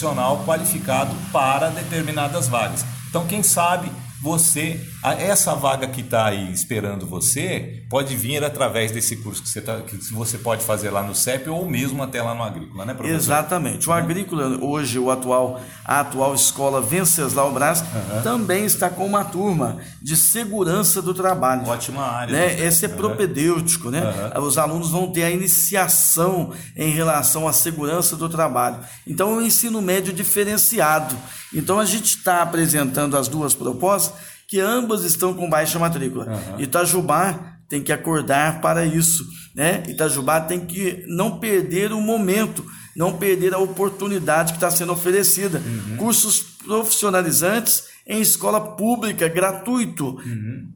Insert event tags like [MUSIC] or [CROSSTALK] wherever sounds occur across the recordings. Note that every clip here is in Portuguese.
profissional qualificado para determinadas vagas. Então, quem sabe você, essa vaga que está aí esperando você, pode vir através desse curso que você, tá, que você pode fazer lá no CEP ou mesmo até lá no Agrícola, né, professor? Exatamente. O Agrícola, hoje, o atual, a atual escola Venceslau Brás, uhum. também está com uma turma de segurança do trabalho. Ótima área. Né? Esse é uhum. propedêutico, né? Uhum. Os alunos vão ter a iniciação em relação à segurança do trabalho. Então, é um ensino médio diferenciado. Então, a gente está apresentando as duas propostas que ambas estão com baixa matrícula. Uhum. Itajubá tem que acordar para isso, né? Itajubá tem que não perder o momento, não perder a oportunidade que está sendo oferecida. Uhum. Cursos profissionalizantes em escola pública, gratuito. Uhum.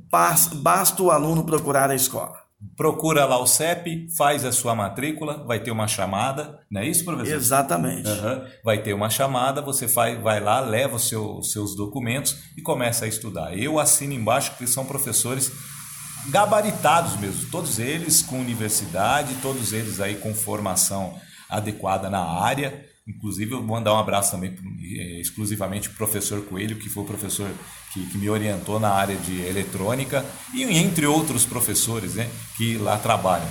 Basta o aluno procurar a escola procura lá o CEP, faz a sua matrícula, vai ter uma chamada, não é isso, professor? Exatamente. Uhum. Vai ter uma chamada, você vai, vai lá, leva os seu, seus documentos e começa a estudar. Eu assino embaixo que são professores gabaritados mesmo, todos eles com universidade, todos eles aí com formação adequada na área. Inclusive, eu vou mandar um abraço também eh, exclusivamente para o professor Coelho, que foi o professor que, que, me orientou na área de eletrônica, e entre outros professores né, que lá trabalham.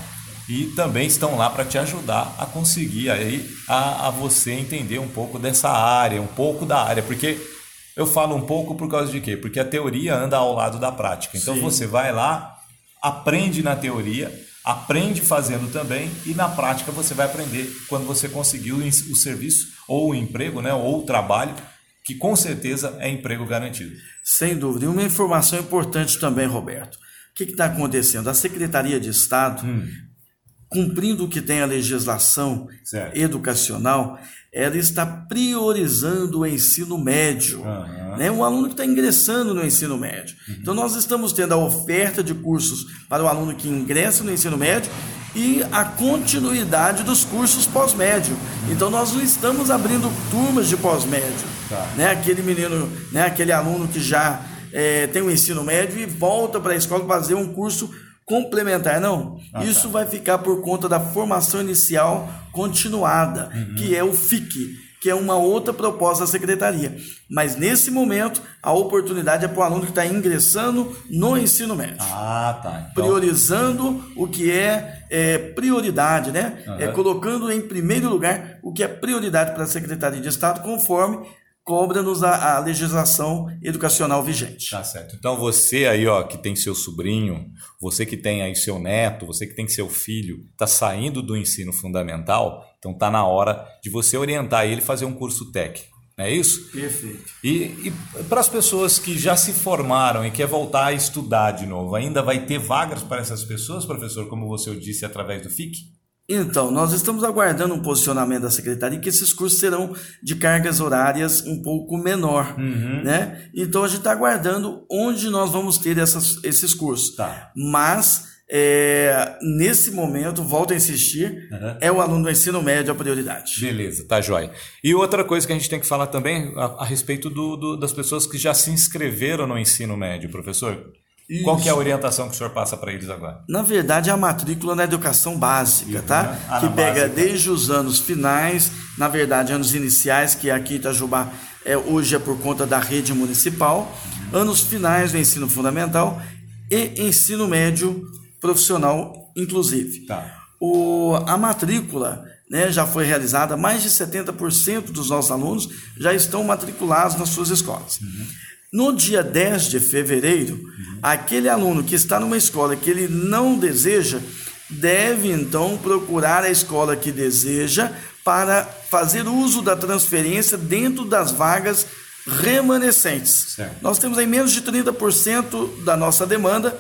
E também estão lá para te ajudar a conseguir aí a, a você entender um pouco dessa área, um pouco da área, porque eu falo um pouco por causa de quê? Porque a teoria anda ao lado da prática. Então Sim. você vai lá, aprende na teoria, aprende fazendo também e na prática você vai aprender quando você conseguiu o serviço ou o emprego, né, ou o trabalho que com certeza é emprego garantido. Sem dúvida. E uma informação importante também, Roberto. O que está acontecendo? A Secretaria de Estado, hum. cumprindo o que tem a legislação certo. educacional, ela está priorizando o ensino médio. Uhum. Né? Um aluno que está ingressando no ensino médio. Uhum. Então, nós estamos tendo a oferta de cursos para o aluno que ingressa no ensino médio e a continuidade dos cursos pós-médio. Então, nós não estamos abrindo turmas de pós-médio. Tá. Né? Aquele menino, né? aquele aluno que já é, tem o um ensino médio e volta para a escola fazer um curso complementar, não. Ah, Isso tá. vai ficar por conta da formação inicial continuada, uhum. que é o FIC, que é uma outra proposta da secretaria. Mas nesse momento, a oportunidade é para o aluno que está ingressando no ensino médio. Ah, tá. Então... Priorizando o que é, é prioridade, né? Uhum. É colocando em primeiro lugar o que é prioridade para a Secretaria de Estado, conforme cobra-nos a, a, legislação educacional vigente. Tá certo. Então você aí, ó, que tem seu sobrinho, você que tem aí seu neto, você que tem seu filho, está saindo do ensino fundamental, então tá na hora de você orientar ele fazer um curso técnico. Não é isso? Perfeito. E, e para as pessoas que já se formaram e quer voltar a estudar de novo, ainda vai ter vagas para essas pessoas, professor, como você disse através do FIC? Então, nós estamos aguardando um posicionamento da secretaria que esses cursos serão de cargas horárias um pouco menor, uhum. né? Então a gente está aguardando onde nós vamos ter essas, esses cursos. Tá. Mas é, nesse momento, volto a insistir, uhum. é o aluno do ensino médio a prioridade. Beleza, tá jóia. E outra coisa que a gente tem que falar também a, a respeito do, do, das pessoas que já se inscreveram no ensino médio, professor. Isso. Qual que é a orientação que o senhor passa para eles agora? Na verdade, é a matrícula na educação básica, tá? Né? Ah, que pega básica. desde os anos finais, na verdade, anos iniciais, que aqui em Itajubá é, hoje é por conta da rede municipal, uhum. anos finais do ensino fundamental e ensino médio profissional, inclusive. Tá. O, a matrícula né, já foi realizada, mais de 70% dos nossos alunos já estão matriculados nas suas escolas. Uhum. No dia 10 de fevereiro, uhum. aquele aluno que está numa escola que ele não deseja, deve então procurar a escola que deseja para fazer uso da transferência dentro das vagas remanescentes. Certo. Nós temos aí menos de 30% da nossa demanda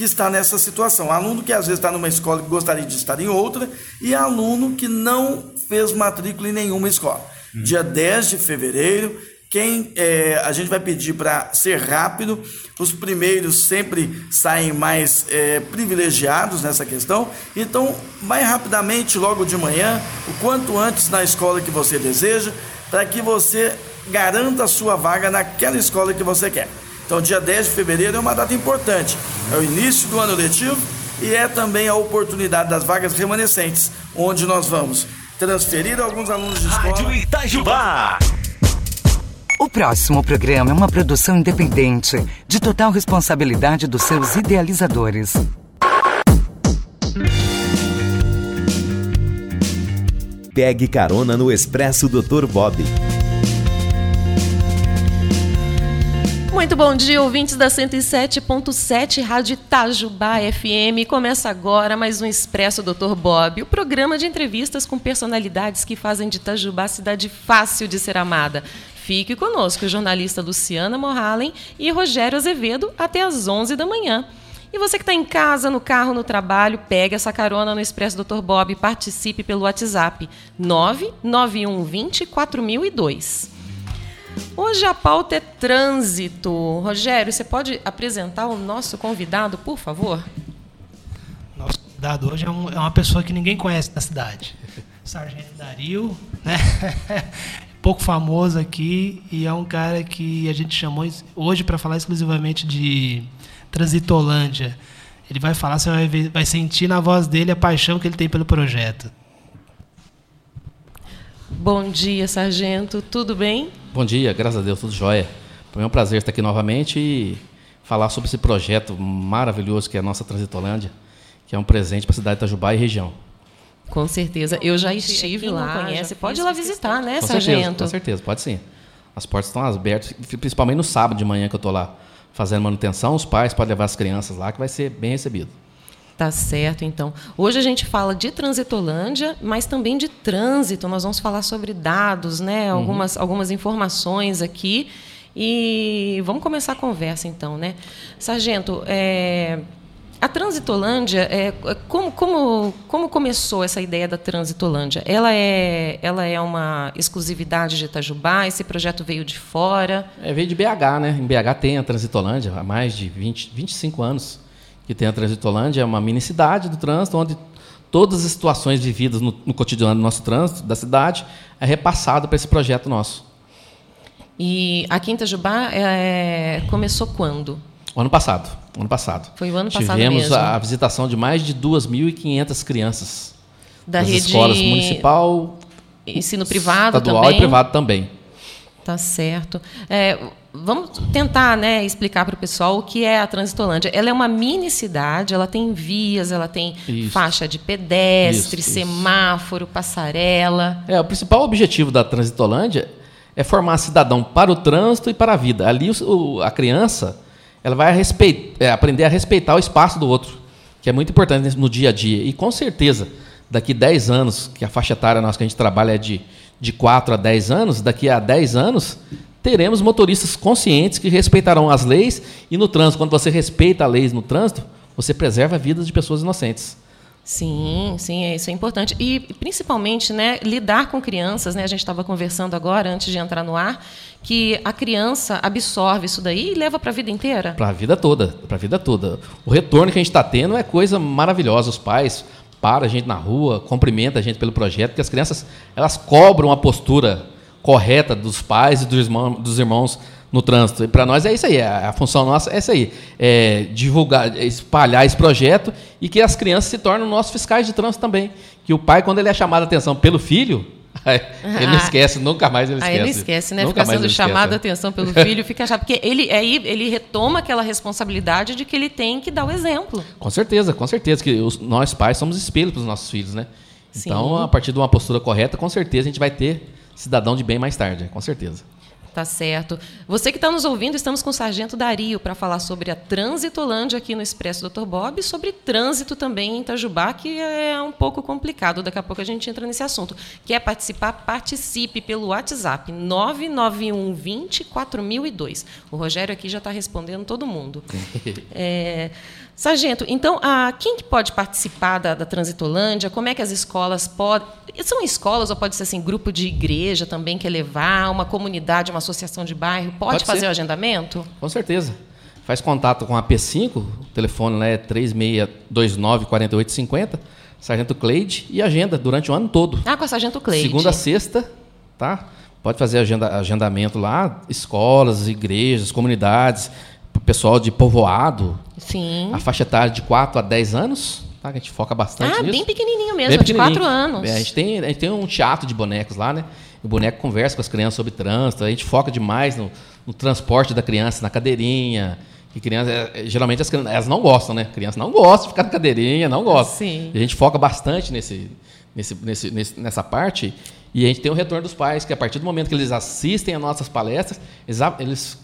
que está nessa situação. Aluno que às vezes está numa escola que gostaria de estar em outra e aluno que não fez matrícula em nenhuma escola. Uhum. Dia 10 de fevereiro, quem é, a gente vai pedir para ser rápido, os primeiros sempre saem mais é, privilegiados nessa questão. Então, mais rapidamente, logo de manhã, o quanto antes na escola que você deseja, para que você garanta a sua vaga naquela escola que você quer. Então, dia 10 de fevereiro é uma data importante, é o início do ano letivo e é também a oportunidade das vagas remanescentes, onde nós vamos transferir alguns alunos de escola. Rádio Itajubá. O próximo programa é uma produção independente, de total responsabilidade dos seus idealizadores. Pegue carona no Expresso Dr. Bob. Muito bom dia, ouvintes da 107.7 Rádio Itajubá FM. Começa agora mais um Expresso Dr. Bob, o programa de entrevistas com personalidades que fazem de Itajubá cidade fácil de ser amada. Fique conosco, jornalista Luciana Morhalen e Rogério Azevedo, até às 11 da manhã. E você que está em casa, no carro, no trabalho, pegue essa carona no Expresso Dr. Bob e participe pelo WhatsApp 99120 4002. Hoje a pauta é trânsito. Rogério, você pode apresentar o nosso convidado, por favor? Nosso convidado hoje é, um, é uma pessoa que ninguém conhece da cidade. [LAUGHS] Sargento Dario, né? [LAUGHS] pouco famoso aqui e é um cara que a gente chamou hoje para falar exclusivamente de Transitolândia. Ele vai falar, você vai, ver, vai sentir na voz dele a paixão que ele tem pelo projeto. Bom dia, sargento. Tudo bem? Bom dia, graças a Deus, tudo jóia. Para mim é um prazer estar aqui novamente e falar sobre esse projeto maravilhoso que é a nossa Transitolândia, que é um presente para a cidade de Itajubá e região. Com certeza. Eu já estive lá, não conhece, pode ir lá visitar, né, com sargento? Certeza, com certeza, pode sim. As portas estão abertas, principalmente no sábado de manhã que eu estou lá fazendo manutenção, os pais podem levar as crianças lá, que vai ser bem recebido. Tá certo, então. Hoje a gente fala de Transitolândia, mas também de trânsito. Nós vamos falar sobre dados, né? Uhum. Algumas, uhum. algumas informações aqui. E vamos começar a conversa, então, né? Sargento, é, a Transitolândia, é, como, como, como começou essa ideia da Transitolândia? Ela é, ela é uma exclusividade de Itajubá? Esse projeto veio de fora? É, veio de BH, né? Em BH tem a Transitolândia há mais de 20, 25 anos que tem a Transitolândia. É uma mini cidade do trânsito, onde todas as situações vividas no, no cotidiano do nosso trânsito, da cidade, é repassado para esse projeto nosso. E aqui em Itajubá é, começou quando? O ano passado. Ano passado. Foi o ano passado Tivemos mesmo. a visitação de mais de 2.500 crianças. Da das rede escolas municipal, ensino privado estadual também. e privado também. Tá certo. É, vamos tentar né, explicar para o pessoal o que é a Transitolândia. Ela é uma mini cidade, ela tem vias, ela tem Isso. faixa de pedestre, Isso, isso. semáforo, passarela. É, o principal objetivo da Transitolândia é formar cidadão para o trânsito e para a vida. Ali o- a criança ela vai respeit- é, aprender a respeitar o espaço do outro, que é muito importante no dia a dia. E com certeza, daqui 10 anos, que a faixa etária nossa que a gente trabalha é de, de 4 a 10 anos, daqui a 10 anos teremos motoristas conscientes que respeitarão as leis e no trânsito, quando você respeita a lei no trânsito, você preserva a vida de pessoas inocentes. Sim, sim, é- isso é importante. E principalmente, né, lidar com crianças, né? A gente estava conversando agora, antes de entrar no ar, que a criança absorve isso daí e leva para a vida inteira. Para a vida toda, para a vida toda. O retorno que a gente está tendo é coisa maravilhosa. Os pais param a gente na rua, cumprimentam a gente pelo projeto, porque as crianças elas cobram a postura correta dos pais e dos irmãos, dos irmãos no trânsito. E para nós é isso aí, a, a função nossa é essa aí, é divulgar, é espalhar esse projeto e que as crianças se tornem nossos fiscais de trânsito também. Que o pai, quando ele é chamado a atenção pelo filho, [LAUGHS] ele não esquece, nunca mais ele esquece. Aí ele esquece, né? Nunca Fica sendo chamado a é. atenção pelo filho, fica chato. Porque ele, aí ele retoma aquela responsabilidade de que ele tem que dar o exemplo. Com certeza, com certeza, que os, nós pais somos espelho para os nossos filhos, né? Sim. Então, a partir de uma postura correta, com certeza a gente vai ter cidadão de bem mais tarde, com certeza. Tá certo. Você que está nos ouvindo, estamos com o Sargento Dario para falar sobre a Transitolândia aqui no Expresso Dr. Bob e sobre trânsito também em Itajubá, que é um pouco complicado. Daqui a pouco a gente entra nesse assunto. Quer participar? Participe pelo WhatsApp 991 20 4002. O Rogério aqui já está respondendo todo mundo. [LAUGHS] É, Sargento, então, a, quem que pode participar da, da Transitolândia? Como é que as escolas podem... São escolas ou pode ser assim, grupo de igreja também quer levar, uma comunidade, uma associação de bairro? Pode, Pode fazer ser. o agendamento? Com certeza. Faz contato com a P5, o telefone lá é 3629-4850, Sargento Cleide, e agenda durante o ano todo. Ah, com a Sargento Cleide. Segunda a sexta, tá? Pode fazer agenda, agendamento lá, escolas, igrejas, comunidades, pessoal de povoado, Sim. a faixa etária de 4 a 10 anos, tá? A gente foca bastante Ah, nisso. bem pequenininho mesmo, Bem de quatro pequenininho. anos. É, a, gente tem, a gente tem um teatro de bonecos lá, né? O boneco conversa com as crianças sobre trânsito. A gente foca demais no, no transporte da criança, na cadeirinha. Que criança, é, geralmente as crianças elas não gostam, né? Criança não gosta de ficar na cadeirinha, não gosta. Sim. A gente foca bastante nesse, nesse, nesse, nesse- nessa parte. E a gente tem o retorno dos pais, que a partir do momento que eles assistem às nossas palestras, eles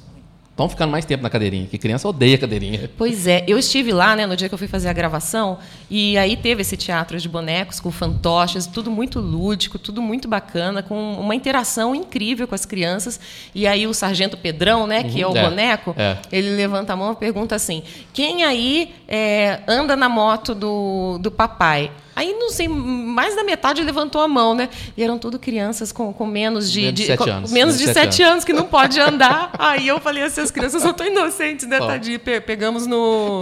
estão ficando mais tempo na cadeirinha. Que criança odeia cadeirinha. Pois é, eu estive lá, né, no dia que eu fui fazer a gravação, e aí teve esse teatro de bonecos com fantoches, tudo muito lúdico, tudo muito bacana, com uma interação incrível com as crianças. E aí o sargento Pedrão, né, que é o Uhum, é, boneco, é. ele levanta a mão e pergunta assim: quem aí é, anda na moto do, do papai? Aí, não sei, mais da metade levantou a mão, né? E eram tudo crianças com, com menos de, Menos de sete com- anos. menos de sete anos que não pode andar. [LAUGHS] Aí eu falei assim, as crianças são tão inocentes, né, tadinho? Pe- Pegamos no,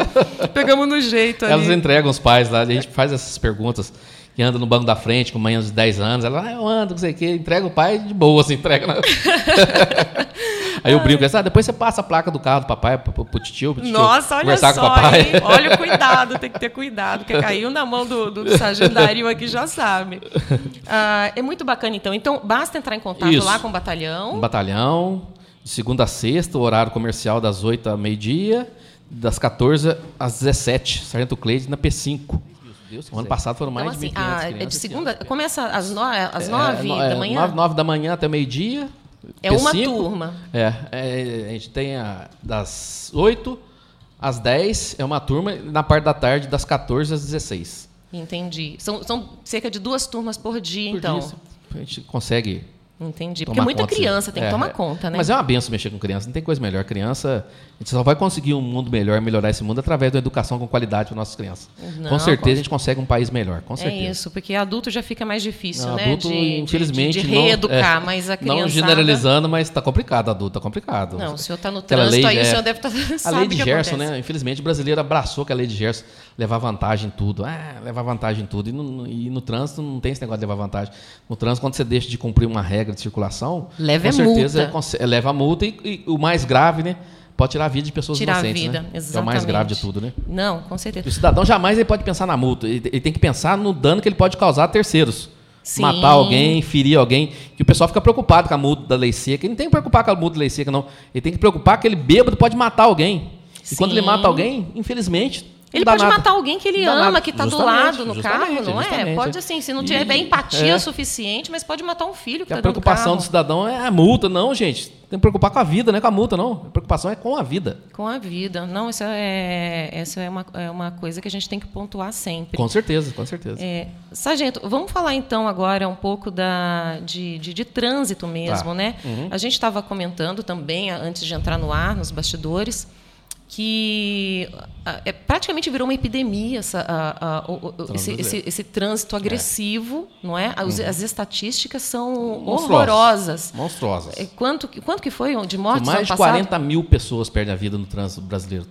pegamos no jeito ali. Elas entregam os pais lá, a gente faz essas perguntas. Que anda no banco da frente com menos de 10 anos. Ela, ah, eu ando, não sei o quê. Entrega o pai de boa, assim, entrega. Na... [LAUGHS] Aí eu brinco, ah, depois você passa a placa do carro do papai pro, pro, pro tio, pro tio Nossa, olha só, com o papai. hein? Olha o cuidado, tem que ter cuidado, porque caiu na mão do, do, Dario aqui, já sabe. Ah, é muito bacana, então. Então, basta entrar em contato Isso. lá com o batalhão. Um batalhão, de segunda a sexta, o horário comercial das 8 ao meio-dia, das 14 às 17. Sargento Cleide na P5. O ano passado foram mais Então, assim, de 1.500 ah, é de esse segunda, ano. começa às, no, às É, nove no- da é, manhã? nove- nove da manhã até meio-dia. É uma P5. turma. É, é, a gente tem a, das 8 às 10 é uma turma, e na parte da tarde, das 14 às 16. Entendi. São, são cerca de duas turmas por dia, Por então. dia, a gente consegue Entendi. Porque muita conta, criança tem que É, tomar é. conta, né? Mas é uma benção mexer com criança, não tem coisa melhor. Criança, a gente só vai conseguir um mundo melhor, melhorar esse mundo através da educação com qualidade para nossas crianças. Não, com certeza com- a gente consegue um país melhor, com É certeza. isso, porque adulto já fica mais difícil, Não, né? adulto, de, infelizmente, de, de não- reeducar, é, mas a criança. Não generalizando, mas está complicado, adulto, está complicado. Não, o senhor está no trânsito lei, aí, o é, senhor deve [LAUGHS] estar. A sabe lei o de que Gerson, acontece. né? Infelizmente, o brasileiro abraçou que a lei de Gerson levar vantagem em tudo. Ah, levar vantagem em tudo. E no, e no trânsito não tem esse negócio de levar vantagem. No trânsito, quando você deixa de cumprir uma regra de circulação, Leva com é certeza multa. conse- é, leva a multa e, e o mais grave, né? Pode tirar a vida de pessoas Tirar a inocentes. vida, né? exatamente. É o mais grave de tudo, né? Não, com certeza. O cidadão jamais ele pode pensar na multa. Ele, ele tem que pensar no dano que ele pode causar a terceiros. Sim. Matar alguém, ferir alguém. Que o pessoal fica preocupado com a multa da lei seca. Ele não tem que preocupar com a multa da lei seca, não. Ele tem que preocupar que ele bêbado pode matar alguém. E quando ele Sim. mata alguém, infelizmente. Ele pode matar alguém que ele ama, que está do lado no carro, justamente, não é? Pode, assim, se não E- tiver empatia é. suficiente, mas pode matar um filho que a está dentro do preocupação carro. do cidadão é a multa, não, gente. Tem que preocupar com a vida, não é com a multa, não. A preocupação é com a vida. Com a vida. Não, isso é, essa é, uma, é uma coisa que a gente tem que pontuar sempre. Com certeza, com certeza. É, Sargento, vamos falar então agora um pouco da, de, de, de trânsito mesmo, Tá. né? Uhum. A gente estava comentando também, a- antes de entrar no ar, nos bastidores, que ah, é, praticamente virou uma epidemia essa, a- a- o- esse, esse- esse trânsito agressivo, não é? As, as estatísticas são Monstruosas. horrorosas. Monstruosas. É, Quanto, quanto que foi de mortes mais de passado? 40 mil pessoas perdem a vida no trânsito brasileiro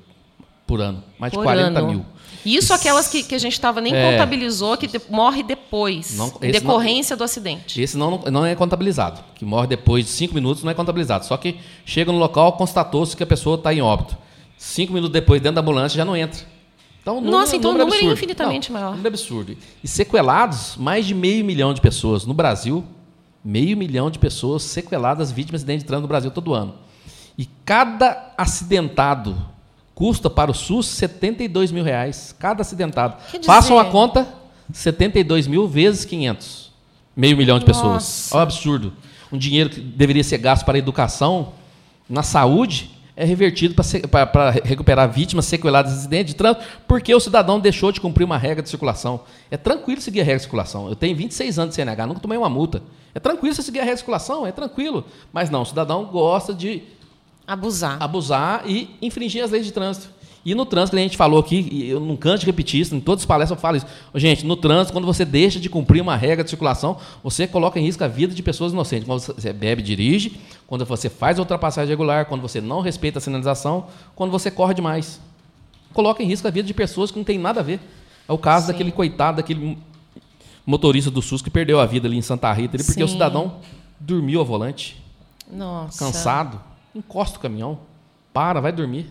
por ano. Mais de Por 40 ano. mil. Isso aquelas que, que a gente estava nem É. contabilizou, que de- morre depois, Não- esse não- decorrência do acidente. Esse não, não é contabilizado. Que morre depois de 5 minutos não é contabilizado. Só que chega no local, constatou-se que a pessoa está em óbito. 5 minutos depois, dentro da ambulância, já não entra. Então, número- Nossa, então o número é infinitamente Não, maior. Número absurdo. E sequelados, mais de meio milhão de pessoas. No Brasil, meio milhão de pessoas sequeladas, vítimas de acidente de trânsito no Brasil todo ano. E cada acidentado custa para o SUS 72 mil reais. Cada acidentado. Façam a conta, 72 mil vezes 500. Meio milhão de pessoas. Nossa. Olha o absurdo. Um dinheiro que deveria ser gasto para a educação, na saúde, é revertido para recuperar vítimas sequeladas de acidente de trânsito, porque o cidadão deixou de cumprir uma regra de circulação. É tranquilo seguir a regra de circulação. Eu tenho 26 anos de CNH, nunca tomei uma multa. É tranquilo você seguir a regra de circulação, é tranquilo. Mas não, o cidadão gosta de Abusar. abusar e infringir as leis de trânsito. E no trânsito, a gente falou aqui, e eu não canso de repetir isso, em todas as palestras eu falo isso. Gente, no trânsito, quando você deixa de cumprir uma regra de circulação, você coloca em risco a vida de pessoas inocentes. Quando você bebe, dirige, quando você faz ultrapassagem regular, quando você não respeita a sinalização, quando você corre demais. Coloca em risco a vida de pessoas que não tem nada a ver. É o caso daquele coitado, daquele motorista do SUS que perdeu a vida ali em Santa Rita, ali, porque Sim. o cidadão dormiu ao volante Nossa. cansado, encosta o caminhão, para, vai dormir.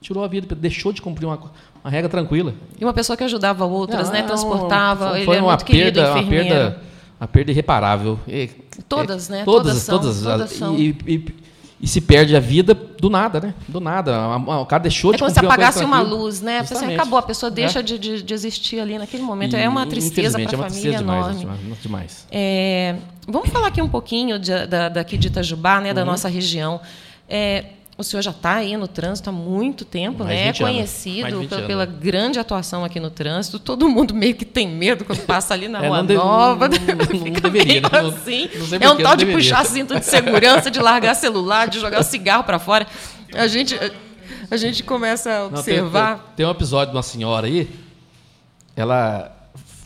Tirou a vida, deixou de cumprir uma, uma regra tranquila. E uma pessoa que ajudava outras, Não, né? Transportava. Foi ele é uma muito querido, perda, uma perda, uma perda irreparável. E- Todas, é, né? Todas, Todas são, todas. todas são. E, e- e se perde a vida do nada, né? Do nada. O cara deixou É de como se cumprir uma coisa apagasse uma tranquila. luz, né? Assim, acabou, a pessoa deixa É. de, de, de existir ali naquele momento. E, é uma tristeza para a é uma família tristeza demais, enorme. demais, demais. É, vamos falar aqui um pouquinho de- da, daqui de Itajubá, né, Uhum. da nossa região. É, o senhor já está aí no trânsito há muito tempo, Mais né? É 20 anos. conhecido Mais de 20 pe- anos. pela grande atuação aqui no trânsito. Todo mundo meio que tem medo quando passa ali na É, Rua não Nova. não- não [LAUGHS] Fica deveria, né? Não- assim. não é um tal não de deveria. puxar cinto de segurança, de largar celular, de jogar o cigarro para fora. A gente, a gente começa a Não, tem- observar. Tem, tem um episódio de uma senhora aí, ela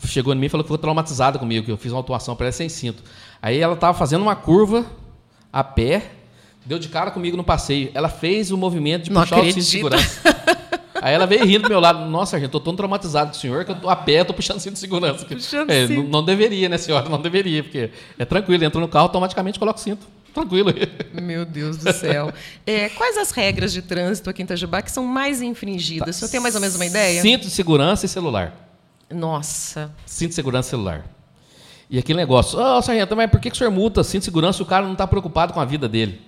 chegou em mim e falou que ficou traumatizada comigo, que eu fiz uma atuação para ela sem cinto. Aí ela estava fazendo uma curva a pé, deu de cara comigo no passeio. Ela fez o movimento de Não puxar o cinto de acredito. segurança. [LAUGHS] Aí ela veio rindo do meu lado. Nossa, gente, eu tô tão traumatizado com o senhor que eu tô a pé, eu tô puxando cinto de segurança. Puxando É, cinto. não, não deveria, né, senhora? Não deveria, porque é tranquilo, entra no carro, automaticamente coloca o cinto. Tranquilo. Meu Deus do céu. [LAUGHS] É, quais as regras de trânsito aqui em Itajubá que são mais infringidas? O senhor tem mais ou menos uma ideia? Cinto de segurança e celular. Nossa. Cinto de segurança e celular. E aquele negócio, ô sargento, mas por que, que o senhor multa cinto de segurança se o cara não está preocupado com a vida dele?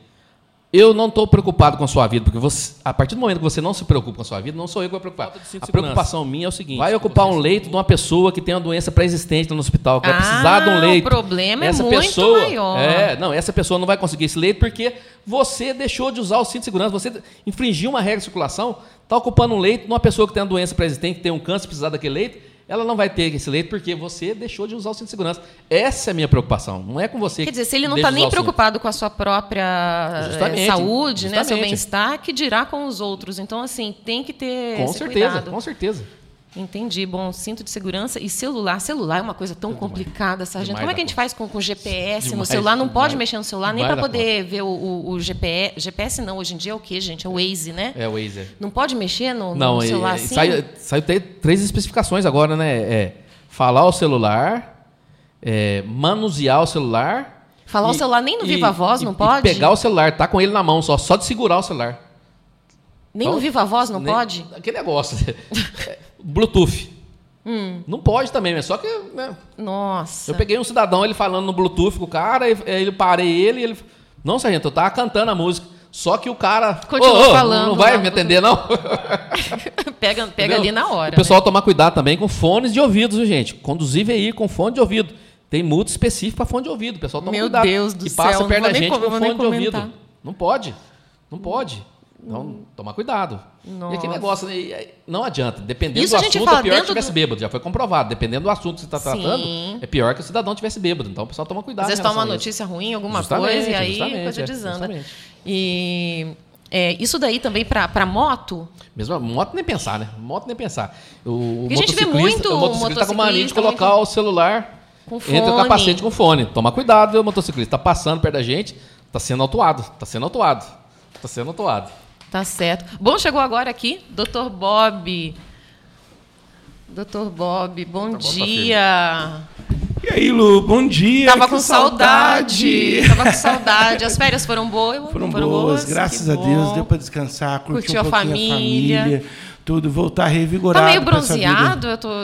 Eu não estou preocupado com a sua vida, porque você, a partir do momento que você não se preocupa com a sua vida, não sou eu que vou preocupar. A preocupação minha é o seguinte: vai ocupar um leito de uma pessoa que tem uma doença pré-existente no hospital, que vai Ah, precisar de um o leito. problema é essa muito pessoa, maior. É, não, essa pessoa não vai conseguir esse leito porque você deixou de usar o cinto de segurança, você infringiu uma regra de circulação, está ocupando um leito de uma pessoa que tem uma doença pré-existente, que tem um câncer, precisar daquele leito, ela não vai ter esse leito porque você deixou de usar o cinto de segurança. Essa é a minha preocupação. Não é com você. Quer dizer, se ele não está nem preocupado com a sua própria eh, Justamente, saúde, né, seu justamente. bem-estar, que dirá com os outros. Então, assim, tem que ter Com certeza, cuidado. com certeza. Entendi. Bom, cinto de segurança e celular. Celular é uma coisa tão complicada, sargento. Demais Como é que a gente conta. faz com, com GPS no Demais, celular? Não pode mexer no celular nem para poder ver o, o, o GPS. GPS não, hoje em dia é o quê, gente? É o Waze, né? É o Waze. Não pode mexer no, no Não, e- celular e assim? saiu, três especificações agora, né? É falar o celular, é, manusear o celular. Falar o celular nem no viva voz, não pode? pegar o celular, tá com ele na mão só, só de segurar o celular. Nem Então, no viva voz não Nem- pode? Aquele negócio. É, Bluetooth. Hum. Não pode também, mas só que né, Nossa. eu peguei um cidadão, ele falando no Bluetooth com o cara, e- aí eu parei ele e ele. Não, sargento, eu tava cantando a música. Só que o cara. Continuou "Ô, ô, falando, Não vai né? me atender, não? [LAUGHS] pega pega Entendeu? ali na hora. O pessoal né? tomar cuidado também com fones de ouvido, viu, gente? Conduzir veículo com fone de ouvido. Tem multa específica para fone de ouvido. O pessoal toma Meu cuidado. Deus do e passa céu, não perto vou da gente com- fone de ouvido. Não pode. Não pode. Então, tomar cuidado. E Nossa. aquele negócio, né, e- não adianta. Dependendo Isso do assunto, é pior que dentro tivesse do- bêbado. Já foi comprovado. Dependendo do assunto que você está tratando, é pior que o cidadão tivesse bêbado. Então, o pessoal toma cuidado. Às vezes toma uma notícia ruim, alguma Justamente, coisa, e aí a coisa é, desanda. justamente. E é, isso daí também para moto, Mesmo moto nem pensar, né? Moto nem pensar. O, o a gente vê muito o motociclista tá com mania de colocar muito- o celular Com entre o fone. capacete com fone. Toma cuidado, viu, motociclista? Tá passando perto da gente, tá sendo autuado, tá sendo autuado. Tá sendo autuado. Tá certo. Bom, chegou agora aqui, Dr. Bob. Dr. Bob, bom tá dia. E aí, Lu, bom dia. Tava que com saudade. Tava com saudade. As férias foram boas? Foram, boas, graças Que a Deus. bom. Deu para descansar, curtir Curtiu a um pouquinho família. a família, tudo, voltar Tá revigorado. meio essa vida. bronzeado? Eu tô. [LAUGHS]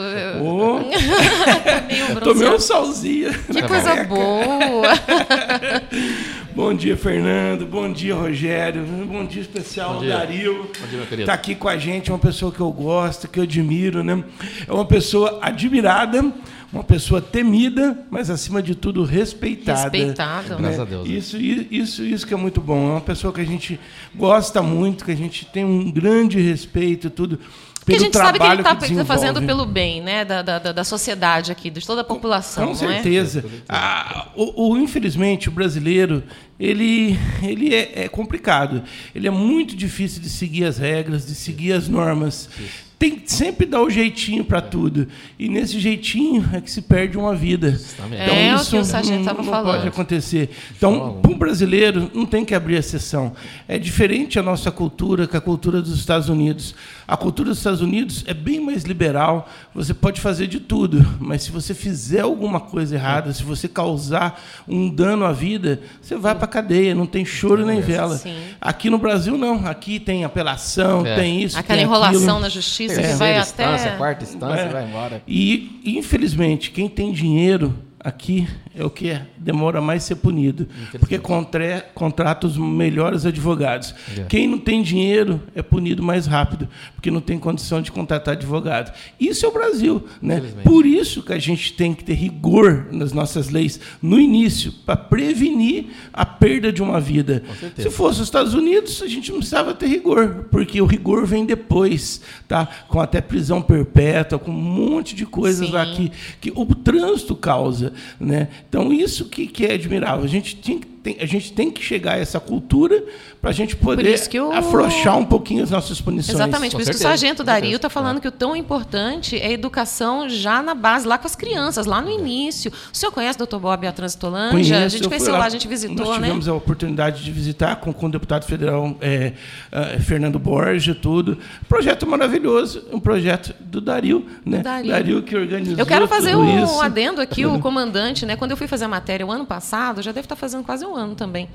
Tá meio tomei um bronzeado. solzinho. Que coisa boa. [LAUGHS] Bom dia, Fernando. Bom dia, Rogério. Bom dia especial Bom dia. Dario. Bom dia, meu querido. Tá aqui com a gente, uma pessoa que eu gosto, que eu admiro, né? É uma pessoa admirada, uma pessoa temida, mas acima de tudo respeitada. Respeitada. Graças a Deus, né? Isso, isso, isso que é muito bom. É uma pessoa que a gente gosta muito, que a gente tem um grande respeito, tudo. Porque a gente sabe que ele trabalho está fazendo pelo bem, né? Da, da, da- da sociedade aqui, de toda a população, Com não é? certeza. Ah, o, o- infelizmente, o brasileiro, ele, ele é, é complicado. Ele é muito difícil de seguir as regras, de seguir as normas. tem que sempre dar o jeitinho para tudo. E nesse jeitinho é que se perde uma vida. É, o que o sargento estava não falando. pode acontecer. Então, para um brasileiro, não tem que abrir exceção. É diferente a nossa cultura com a cultura dos Estados Unidos. A cultura dos Estados Unidos é bem mais liberal. Você pode fazer de tudo, mas se você fizer alguma coisa errada, se você causar um dano à vida, você vai para a cadeia. Não tem choro nem vela. Sim. Aqui no Brasil, não. Aqui tem apelação, É. tem isso, Aquela tem enrolação aquilo. na justiça É. que vai Terceira até. instância, quarta instância, É. vai embora. E, infelizmente, quem tem dinheiro aqui é o que é, demora mais ser punido, porque contra, contrata os melhores advogados. É. Quem não tem dinheiro é punido mais rápido, porque não tem condição de contratar advogado. Isso é o Brasil, né? Por isso que a gente tem que ter rigor nas nossas leis no início, para prevenir a perda de uma vida. Se fosse os Estados Unidos, a gente não precisava ter rigor, porque o rigor vem depois, tá? Com até prisão perpétua, com um monte de coisas Sim. lá que, que o trânsito causa, né? Então isso que, que é admirável. A gente tem, que- tem- a gente tem que chegar a essa cultura para a gente poder o- afrouxar um pouquinho as nossas punições. Exatamente, Com por isso que o sargento Dario está falando que o tão importante é a educação já na base, lá com as crianças, lá no início. O senhor conhece o Dr. Bob a Transitolândia? a Conheço, gente eu conheceu fui lá, a gente visitou, Nós né? tivemos a oportunidade de visitar com, com o deputado federal é, ah, Fernando Borges, tudo. Projeto maravilhoso, um projeto do Dario, né? Dario. que organizou Eu quero fazer tudo um isso. adendo aqui, o [LAUGHS] comandante, né? Quando eu fui fazer a matéria o ano passado, já deve estar fazendo quase um ano também.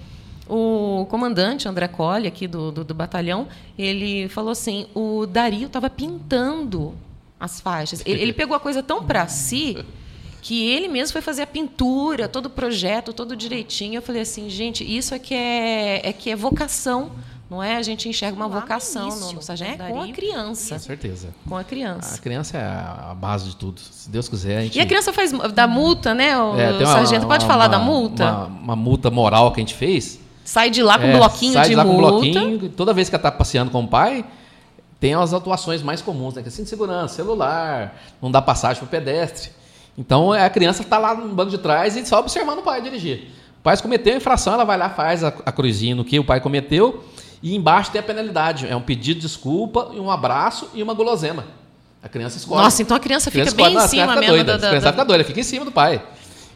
O comandante André Colli, aqui do, do, do batalhão, ele falou assim: o Dario estava pintando as faixas. Ele, ele pegou a coisa tão para si que ele mesmo foi fazer a pintura, todo o projeto, todo direitinho. Eu falei assim, gente, isso é que é, é que é vocação, não é? A gente enxerga uma vocação no, no sargento, é com a criança, Com certeza. com a criança. A criança é a base de tudo. Se Deus quiser, a gente. E a criança faz da multa, né? O É, uma- sargento pode uma- falar da uma- multa? Uma, uma multa moral que a gente fez. Sai de lá com É, um bloquinho sai de lá com um multa. bloquinho, toda vez que ela está passeando com o pai, tem as atuações mais comuns, né? Que é cinto de segurança, celular, não dá passagem para o pedestre. Então a criança está lá no banco de trás e só observando o pai dirigir. O pai cometeu a infração, ela vai lá, faz a, a cruzinha no que o pai cometeu, e embaixo tem a penalidade. É um pedido de desculpa, e um abraço e uma gulosema. A criança escolhe. Nossa, então a criança fica escolhe, bem não, em a criança cima fica mesmo doida, da- A da- criança da- fica doida, fica em cima do pai.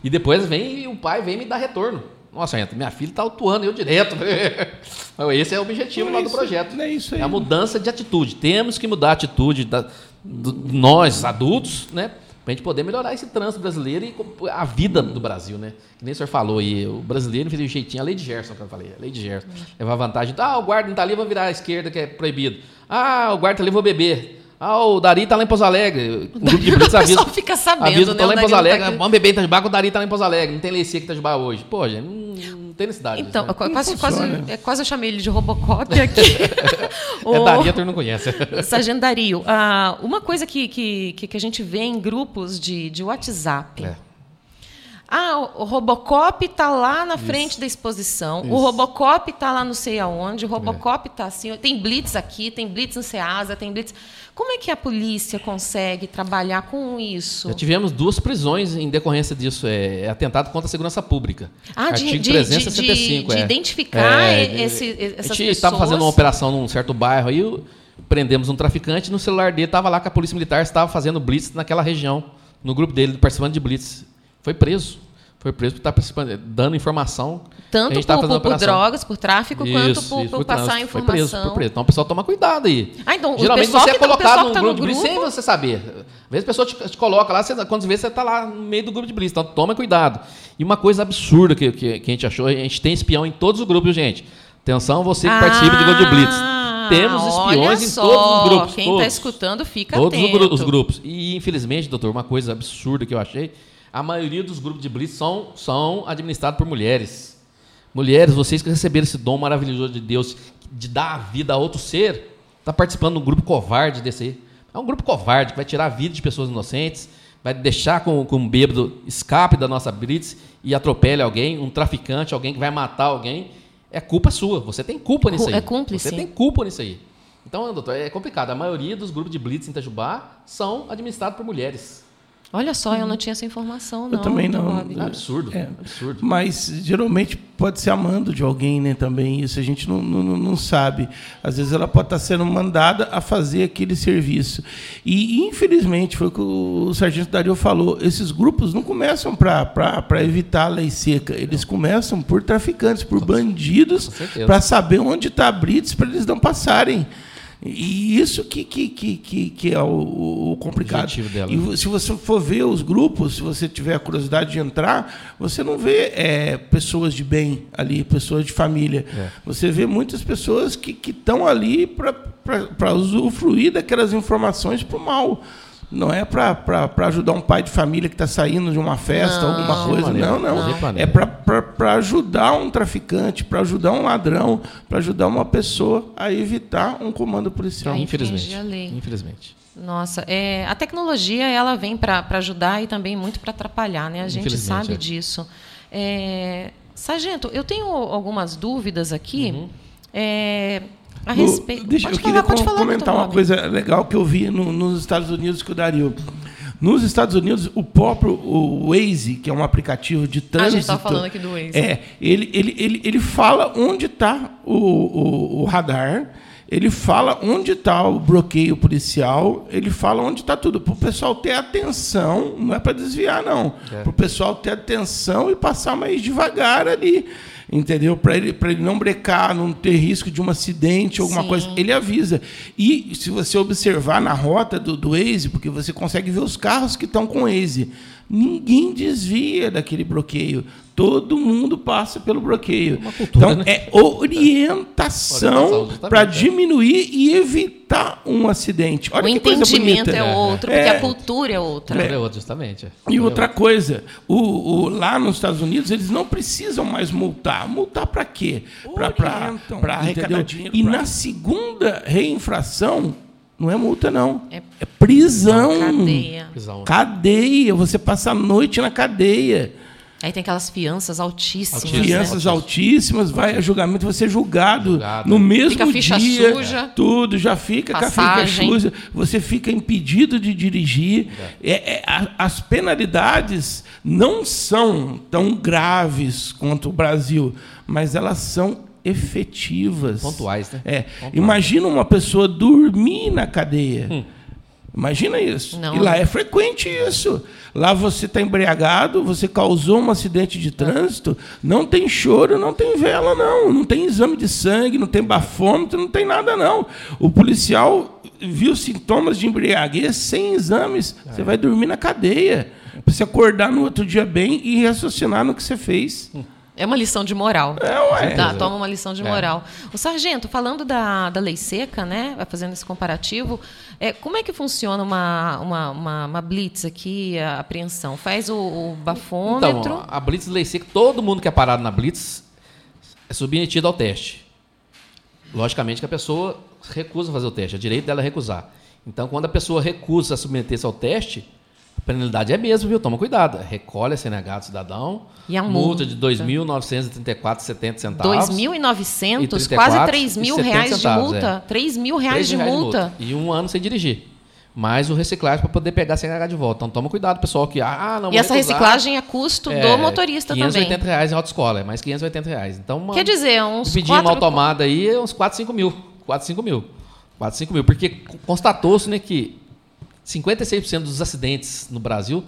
E depois vem e o pai vem me dar retorno. Nossa, gente, minha filha está autuando eu direto. [LAUGHS] Esse é o objetivo Não lá é do isso- projeto. não é isso aí. a mudança de atitude. Temos que mudar a atitude da, do- nós, adultos, né? Pra gente poder melhorar esse trânsito brasileiro e a vida do Brasil, né? Que nem o senhor falou aí, o brasileiro fez o jeitinho, a lei de Gerson que eu falei, a lei de Gerson. Levar vantagem. Ah, o guarda não tá ali, vou virar à esquerda, que é proibido. Ah, o guarda tá ali, vou beber. Ah, o Dari tá lá em Pouso Alegre. O grupo de avisa. pessoal fica sabendo, avisa, né? tô lá O em Pouso tá Alegre. aqui. Vamos beber em Itajubá, que o Dari tá lá em Pouso Alegre. Não tem Lecia aqui em Itajubá hoje. Pô, gente, não, não tem necessidade. Então, disso, né? quase, quase, é, quase eu chamei ele de Robocop aqui. [LAUGHS] É Dari, a turma não conhece. [LAUGHS] Sargento Dario, ah, uma coisa que, que, que que a gente vê em grupos de, de WhatsApp. É. Ah, o Robocop está lá na frente da exposição, o Robocop está lá não sei aonde, o Robocop está assim, tem blitz aqui, tem blitz no Ceasa, tem blitz... Como é que a polícia consegue trabalhar com isso? Já tivemos duas prisões em decorrência disso. É, é atentado contra a segurança pública. Ah, de- Artigo de- 365. de- de é. identificar É, esse- A essas gente estava fazendo uma operação num certo bairro aí, o- prendemos um traficante no celular dele estava lá que a polícia militar estava fazendo blitz naquela região, no grupo dele, participando de blitz. Foi preso. Foi preso por estar participando, dando informação. Tanto tava por, por, por drogas, por tráfico, quanto Isso, por, isso, por por passar informação. Foi preso, foi preso. Então a pessoa toma cuidado aí. Ah, então, o Geralmente pessoal você é tá- o colocado pessoal num tá no grupo de blitz sem você saber. Às vezes a pessoa te, te coloca lá, você, quando você vê, você está lá no meio do grupo de blitz. Então toma cuidado. E uma coisa absurda que, que, que a gente achou, a gente tem espião em todos os grupos, gente. Atenção, você que participa de grupo de blitz. Ah, Temos espiões olha em só, todos os grupos. Quem está todos. escutando fica Todos os, atento. gru- os grupos. E, infelizmente, doutor, uma coisa absurda que eu achei, a maioria dos grupos de blitz são, são administrados por mulheres. Mulheres, vocês que receberam esse dom maravilhoso de Deus de dar a vida a outro ser, está participando de um grupo covarde desse aí. É um grupo covarde que vai tirar a vida de pessoas inocentes, vai deixar com, com um bêbado escape da nossa blitz e atropele alguém, um traficante, alguém que vai matar alguém. É culpa sua. Você tem culpa nisso aí. é cúmplice. Você tem culpa nisso aí. Então, doutor, é complicado. A maioria dos grupos de blitz em Itajubá são administrados por mulheres. Olha só, eu não tinha essa informação, não. também doutor não. Bob. É absurdo. É. Absurdo. Mas geralmente pode ser amando de alguém, né? Também isso a gente não, não, não sabe. Às vezes ela pode estar sendo mandada a fazer aquele serviço. E, infelizmente, foi o que o Sargento Dario falou: esses grupos não começam para evitar a lei seca, eles começam por traficantes, por bandidos, para saber onde está a Blitz, para eles não passarem. E isso que, que, que, que, é o, o complicado. Dela, e se você for ver os grupos, se você tiver a curiosidade de entrar, você não vê é, pessoas de bem ali, pessoas de família. É. Você vê muitas pessoas que estão ali para usufruir daquelas informações para o mal. Não é para ajudar um pai de família que está saindo de uma festa, não, alguma coisa. Maneira, não, não. não. É para ajudar um traficante, para ajudar um ladrão, para ajudar uma pessoa a evitar um comando policial. Infelizmente. Infelizmente. Nossa, é, a tecnologia ela vem para ajudar e também muito para atrapalhar, né? A gente sabe é. disso. É, Sargento, eu tenho algumas dúvidas aqui. Uhum. A respeito. Deixa, eu falar, queria com, comentar uma coisa legal que eu vi no, nos Estados Unidos que o Dario. Nos Estados Unidos, o próprio o Waze, que é um aplicativo de trânsito. A gente está falando aqui do Waze. É, ele, ele, ele, ele fala onde está o, o, o radar ele fala onde está o bloqueio policial, ele fala onde está tudo, para o pessoal ter atenção, não é para desviar, não. É. Para o pessoal ter atenção e passar mais devagar ali entendeu? Para ele, ele não brecar, não ter risco de um acidente ou alguma Sim. coisa, ele avisa. E se você observar na rota do, do Waze, porque você consegue ver os carros que estão com o Waze, ninguém desvia daquele bloqueio. Todo mundo passa pelo bloqueio. Cultura, então, né? é orientação para é. diminuir e evitar um acidente. Olha o entendimento é outro, porque é, a cultura é outra. É, outra, justamente. E outra coisa, o, o, lá nos Estados Unidos, eles não precisam mais multar. Multar para quê? Para arrecadar dinheiro. E pra... na segunda reinfração, não é multa, não. É, é prisão. Cadeia. Cadeia. Você passa a noite na cadeia. Aí tem aquelas fianças altíssimas. Fianças né? altíssimas, vai a julgamento, você é julgado, julgado. no mesmo fica ficha dia. Suja, tudo, já fica passagem. com a ficha suja, você fica impedido de dirigir. É. É, é, as penalidades não são tão graves quanto o Brasil, mas elas são efetivas. Pontuais, né? É. Pontuais. Imagina uma pessoa dormir na cadeia. Hum. Imagina isso. Não. E lá é frequente isso. Lá você está embriagado, você causou um acidente de trânsito, não tem choro, não tem vela, não. Não tem exame de sangue, não tem bafômetro, não tem nada, não. O policial viu sintomas de embriaguez sem exames. É. Você vai dormir na cadeia. Para você acordar no outro dia bem e raciocinar no que você fez. Hum. É uma lição de moral. É, ué. Tá, toma uma lição de é. moral. É. O sargento, falando da, da lei seca, né, fazendo esse comparativo, é, como é que funciona uma, uma, uma, uma blitz aqui, a apreensão? Faz o, o bafômetro? Então, a blitz lei seca, todo mundo que é parado na blitz é submetido ao teste. Logicamente que a pessoa recusa fazer o teste, é direito dela recusar. Então, quando a pessoa recusa submeter-se ao teste, penalidade é mesmo, viu? Toma cuidado. Recolhe a CNH do cidadão. E a multa, multa de R$ 2.934,70 centavos. 2.900? Quase 3 mil reais de multa. É. 3 mil reais, de, reais multa. de multa. E um ano sem dirigir. Mais o reciclagem para poder pegar a CNH de volta. Então toma cuidado, pessoal, que ah, não E essa recusar. reciclagem é custo é, do motorista 580 também. 580 reais em autoescola, é mais 580 reais. Então, uma, Quer dizer, uns. Pedir quatro... uma automada aí, uns 4, 5 mil. 4, 5 mil. 4, 5 mil. Porque constatou-se né, que 56% dos acidentes no Brasil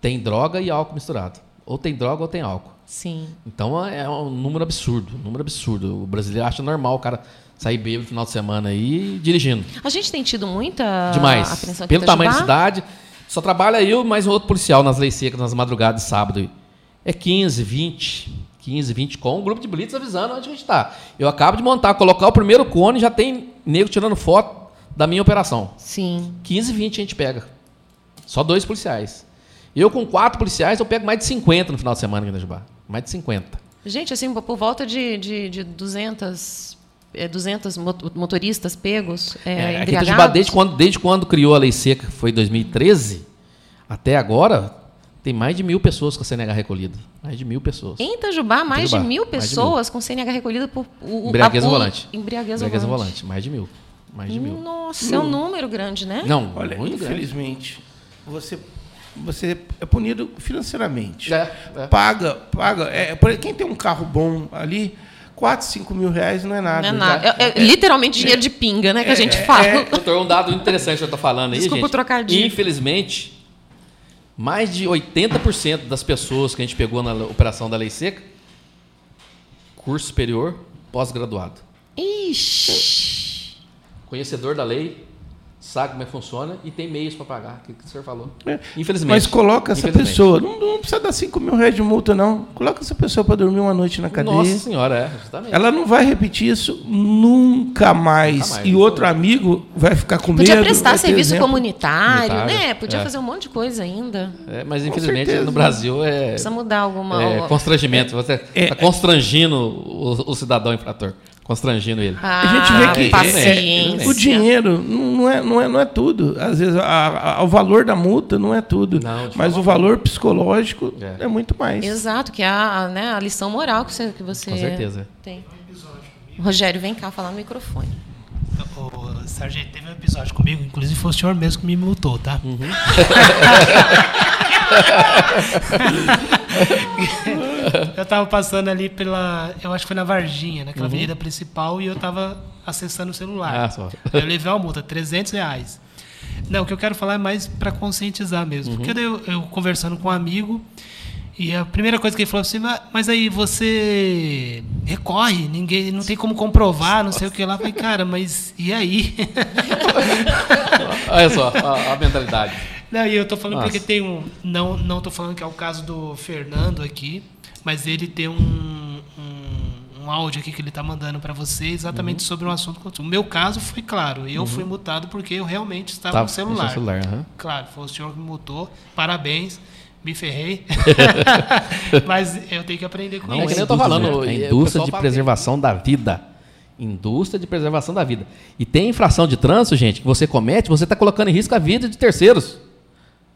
tem droga e álcool misturado. Ou tem droga ou tem álcool. Sim. Então é um número absurdo, um número absurdo. O brasileiro acha normal o cara sair bêbado no final de semana aí dirigindo. A gente tem tido muita Demais. Pelo tamanho da cidade, só trabalha eu mais um outro policial nas leis secas, nas madrugadas de sábado. É 15, 20, 15, 20 com um grupo de blitz avisando onde a gente está. Eu acabo de montar, colocar o primeiro cone, já tem nego tirando foto da minha operação. Sim. 15, 20 a gente pega. Só dois policiais. Eu com quatro policiais, eu pego mais de 50 no final de semana aqui na Jubá. Mais de 50. Gente, assim, por volta de, de, de 200, é, 200 motoristas pegos, é, é, Itajubá, desde quando, desde quando criou a lei seca, foi 2013, até agora, tem mais de mil pessoas com a CNH recolhida. Mais de mil pessoas. Em Itajubá, mais, Itajubá, de, mil pessoas de mil. com CNH recolhida por... O, embriaguez volante. Embriaguez, volante. volante. Mais de mil. Mais de mil. Nossa, é um número grande, né? Não, olha, infelizmente, grande. você você é punido financeiramente. É, é. Paga, paga. É, por- quem tem um carro bom ali, 4, 5 mil reais não é nada. Não é nada. É, é literalmente dinheiro de pinga, né? Que a gente fala. Doutor, um dado interessante que eu estou falando aí, Desculpa gente. o trocadilho. Infelizmente, mais de 80% das pessoas que a gente pegou na operação da Lei Seca, curso superior, pós-graduado. Ixi. Conhecedor da lei, sabe como é que funciona e tem meios para pagar. O que, que o senhor falou? É. Infelizmente. Mas coloca essa pessoa. Não, não precisa dar 5 mil reais de multa, não. Coloca essa pessoa para dormir uma noite na cadeia. Nossa senhora, é, justamente. Ela não vai repetir isso nunca mais. Nunca mais, e outro amigo vai ficar com Podia medo. prestar vai ter serviço exemplo. comunitário, Comunitário, né? Podia é. fazer um monte de coisa ainda. É, mas infelizmente no Brasil é, Precisa mudar alguma. é constrangimento. Você está É. constrangindo o, o cidadão infrator. Constrangindo ele. Ah, A gente vê que é, paciência. o dinheiro não é, não, é, não é tudo. Às vezes a- a- o valor da multa não é tudo. Não, mas o valor psicológico É. é, muito mais. Exato, que é a, né, a lição moral que você, que você Com certeza. tem. Rogério, vem cá falar no microfone. Ô, Sargento, teve um episódio comigo, inclusive foi o senhor mesmo que me multou, tá? [LAUGHS] eu tava passando ali pela. Eu acho que foi na Varginha, naquela avenida principal, e eu tava acessando o celular. Ah, eu levei uma multa, 300 reais. Não, o que eu quero falar é mais para conscientizar mesmo. Porque daí eu, eu conversando com um amigo, e a primeira coisa que ele falou assim, "Mas- aí você recorre, ninguém não tem como comprovar, não sei o que lá. Eu falei, cara, mas e aí? [LAUGHS] Olha só a, a mentalidade. Não, e eu tô falando Nossa. porque tem um. Não, não tô falando que é o caso do Fernando aqui, mas ele tem um, um, um áudio aqui que ele tá mandando para você exatamente Uhum. sobre um assunto. O meu caso foi claro, eu fui multado porque eu realmente estava Tá, no celular. no celular, aham. Claro, foi o senhor que me multou. Parabéns. Me ferrei. [LAUGHS] mas eu tenho que aprender com Não, isso. é que nem eu tô falando. A e o indústria pessoal de preservação da vida. Indústria de preservação da vida. E tem infração de trânsito, gente, que você comete, você está colocando em risco a vida de terceiros.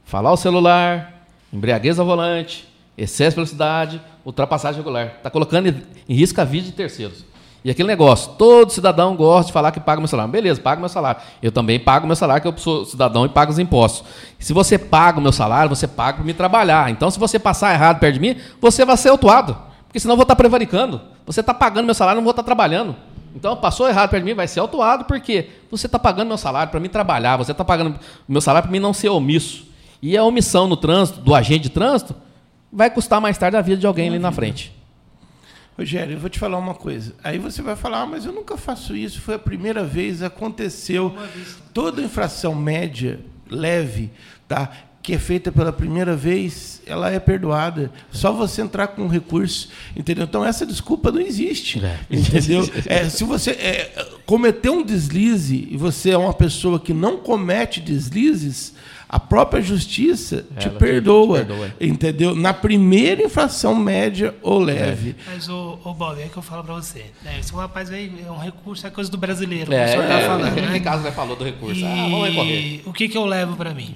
Falar o celular, embriaguez ao volante, excesso de velocidade, ultrapassagem regular. Está colocando em risco a vida de terceiros. E aquele negócio, todo cidadão gosta de falar que paga meu salário. Beleza, paga meu salário. Eu também pago meu salário, que eu sou cidadão e pago os impostos. Se você paga o meu salário, você paga para me trabalhar. Então, se você passar errado perto de mim, você vai ser autuado. Porque senão eu vou estar prevaricando. Você está pagando meu salário, não vou estar trabalhando. Então, passou errado perto de mim, vai ser autuado, porque você está pagando meu salário para mim trabalhar, você está pagando meu salário para mim não ser omisso. E a omissão no trânsito, do agente de trânsito, vai custar mais tarde a vida de alguém ali na frente. Rogério, eu vou te falar uma coisa. Aí você vai falar, ah, mas eu nunca faço isso, foi a primeira vez, aconteceu. Toda infração média, leve, tá? que é feita pela primeira vez, ela é perdoada. Só você entrar com um recurso, entendeu? Então essa desculpa não existe, É. [LAUGHS] entendeu? É, se você é, cometer um deslize e você é uma pessoa que não comete deslizes, a própria justiça te Ela te- perdoa, te perdoa. entendeu? Na primeira infração média ou leve. Mas, ô, ô Bob, é que eu falo pra você. Né? Se o rapaz veio, é um recurso, é coisa do brasileiro, É, o senhor tá é, falando. naquele Né? caso você falou do recurso. E Ah, vamos recorrer. o que, que eu levo pra mim?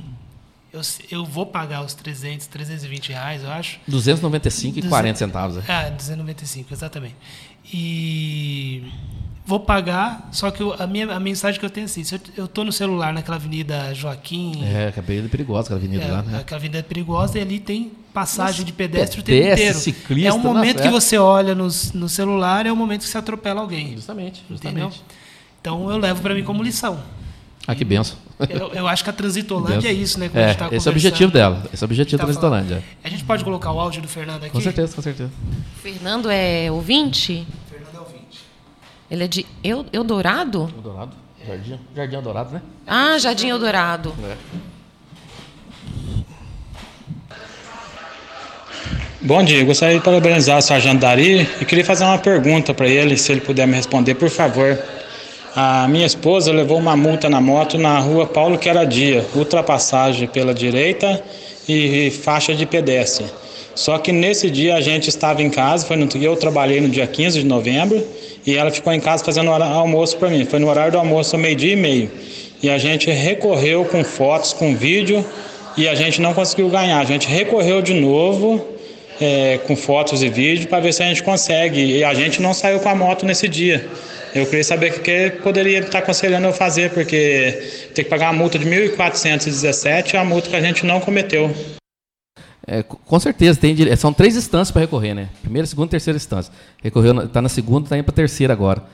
Eu, eu vou pagar os 300, 320 reais, eu acho. 295 e 40 centavos. é. Ah, 295, exatamente. E vou pagar, só que eu- a minha a mensagem que eu tenho é assim, se eu, eu tô no celular naquela avenida Joaquim, É, que é bem perigosa aquela avenida é, lá, né? aquela avenida é perigosa e ali tem passagem de pedestre o pedestre, tempo inteiro. ciclista, é um momento nossa, que é. você olha no, no celular, é o momento que você atropela alguém. Justamente, Entendeu? justamente. Então eu levo para mim como lição. Ah, que benção. Eu, eu acho que a Transitolândia é isso, né? a É, gente tá esse é o objetivo dela. Esse é o objetivo Tá da Transitolândia. A gente pode colocar o áudio do Fernando aqui? Com certeza, com certeza. É ouvinte? Fernando é ouvinte. Ele é de Eu- Eldorado? Eldorado? Jardim, Jardim Eldorado, né? Ah, Jardim Eldorado. Bom dia, gostaria de parabenizar o Sargento Dari e queria fazer uma pergunta para ele, se ele puder me responder, por favor. A minha esposa levou uma multa na moto na rua Paulo Queradia, ultrapassagem pela direita e faixa de pedestre. Só que nesse dia a gente estava em casa, foi no eu trabalhei no dia 15 de novembro e ela ficou em casa fazendo almoço para mim. Foi no horário do almoço, meio-dia e meio. E a gente recorreu com fotos, com vídeo e a gente não conseguiu ganhar. A gente recorreu de novo é, com fotos e vídeo para ver se a gente consegue. E a gente não saiu com a moto nesse dia. Eu queria saber o que poderia estar aconselhando eu fazer, porque tem que pagar uma multa de 1.417 é uma multa que a gente não cometeu. É, co- com certeza, tem são três instâncias para recorrer, né? Primeira, segunda e terceira instância. Recorreu, está na segunda, está indo para a terceira agora.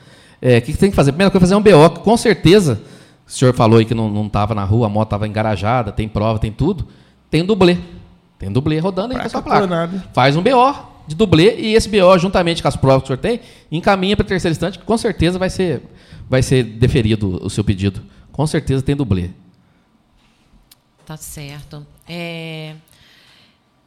É, O que, que tem que fazer? Primeira coisa, fazer um BO, que com certeza, o senhor falou aí que não estava na rua, a moto estava engarajada, tem prova, tem tudo. Tem um dublê. Tem um dublê rodando aí com a sua placa. clonada. Faz um BO de dublê e esse BO, juntamente com as provas que o senhor tem, encaminha para a terceira instante, que com certeza vai ser, vai ser deferido o seu pedido. Com certeza tem dublê. Tá certo. É,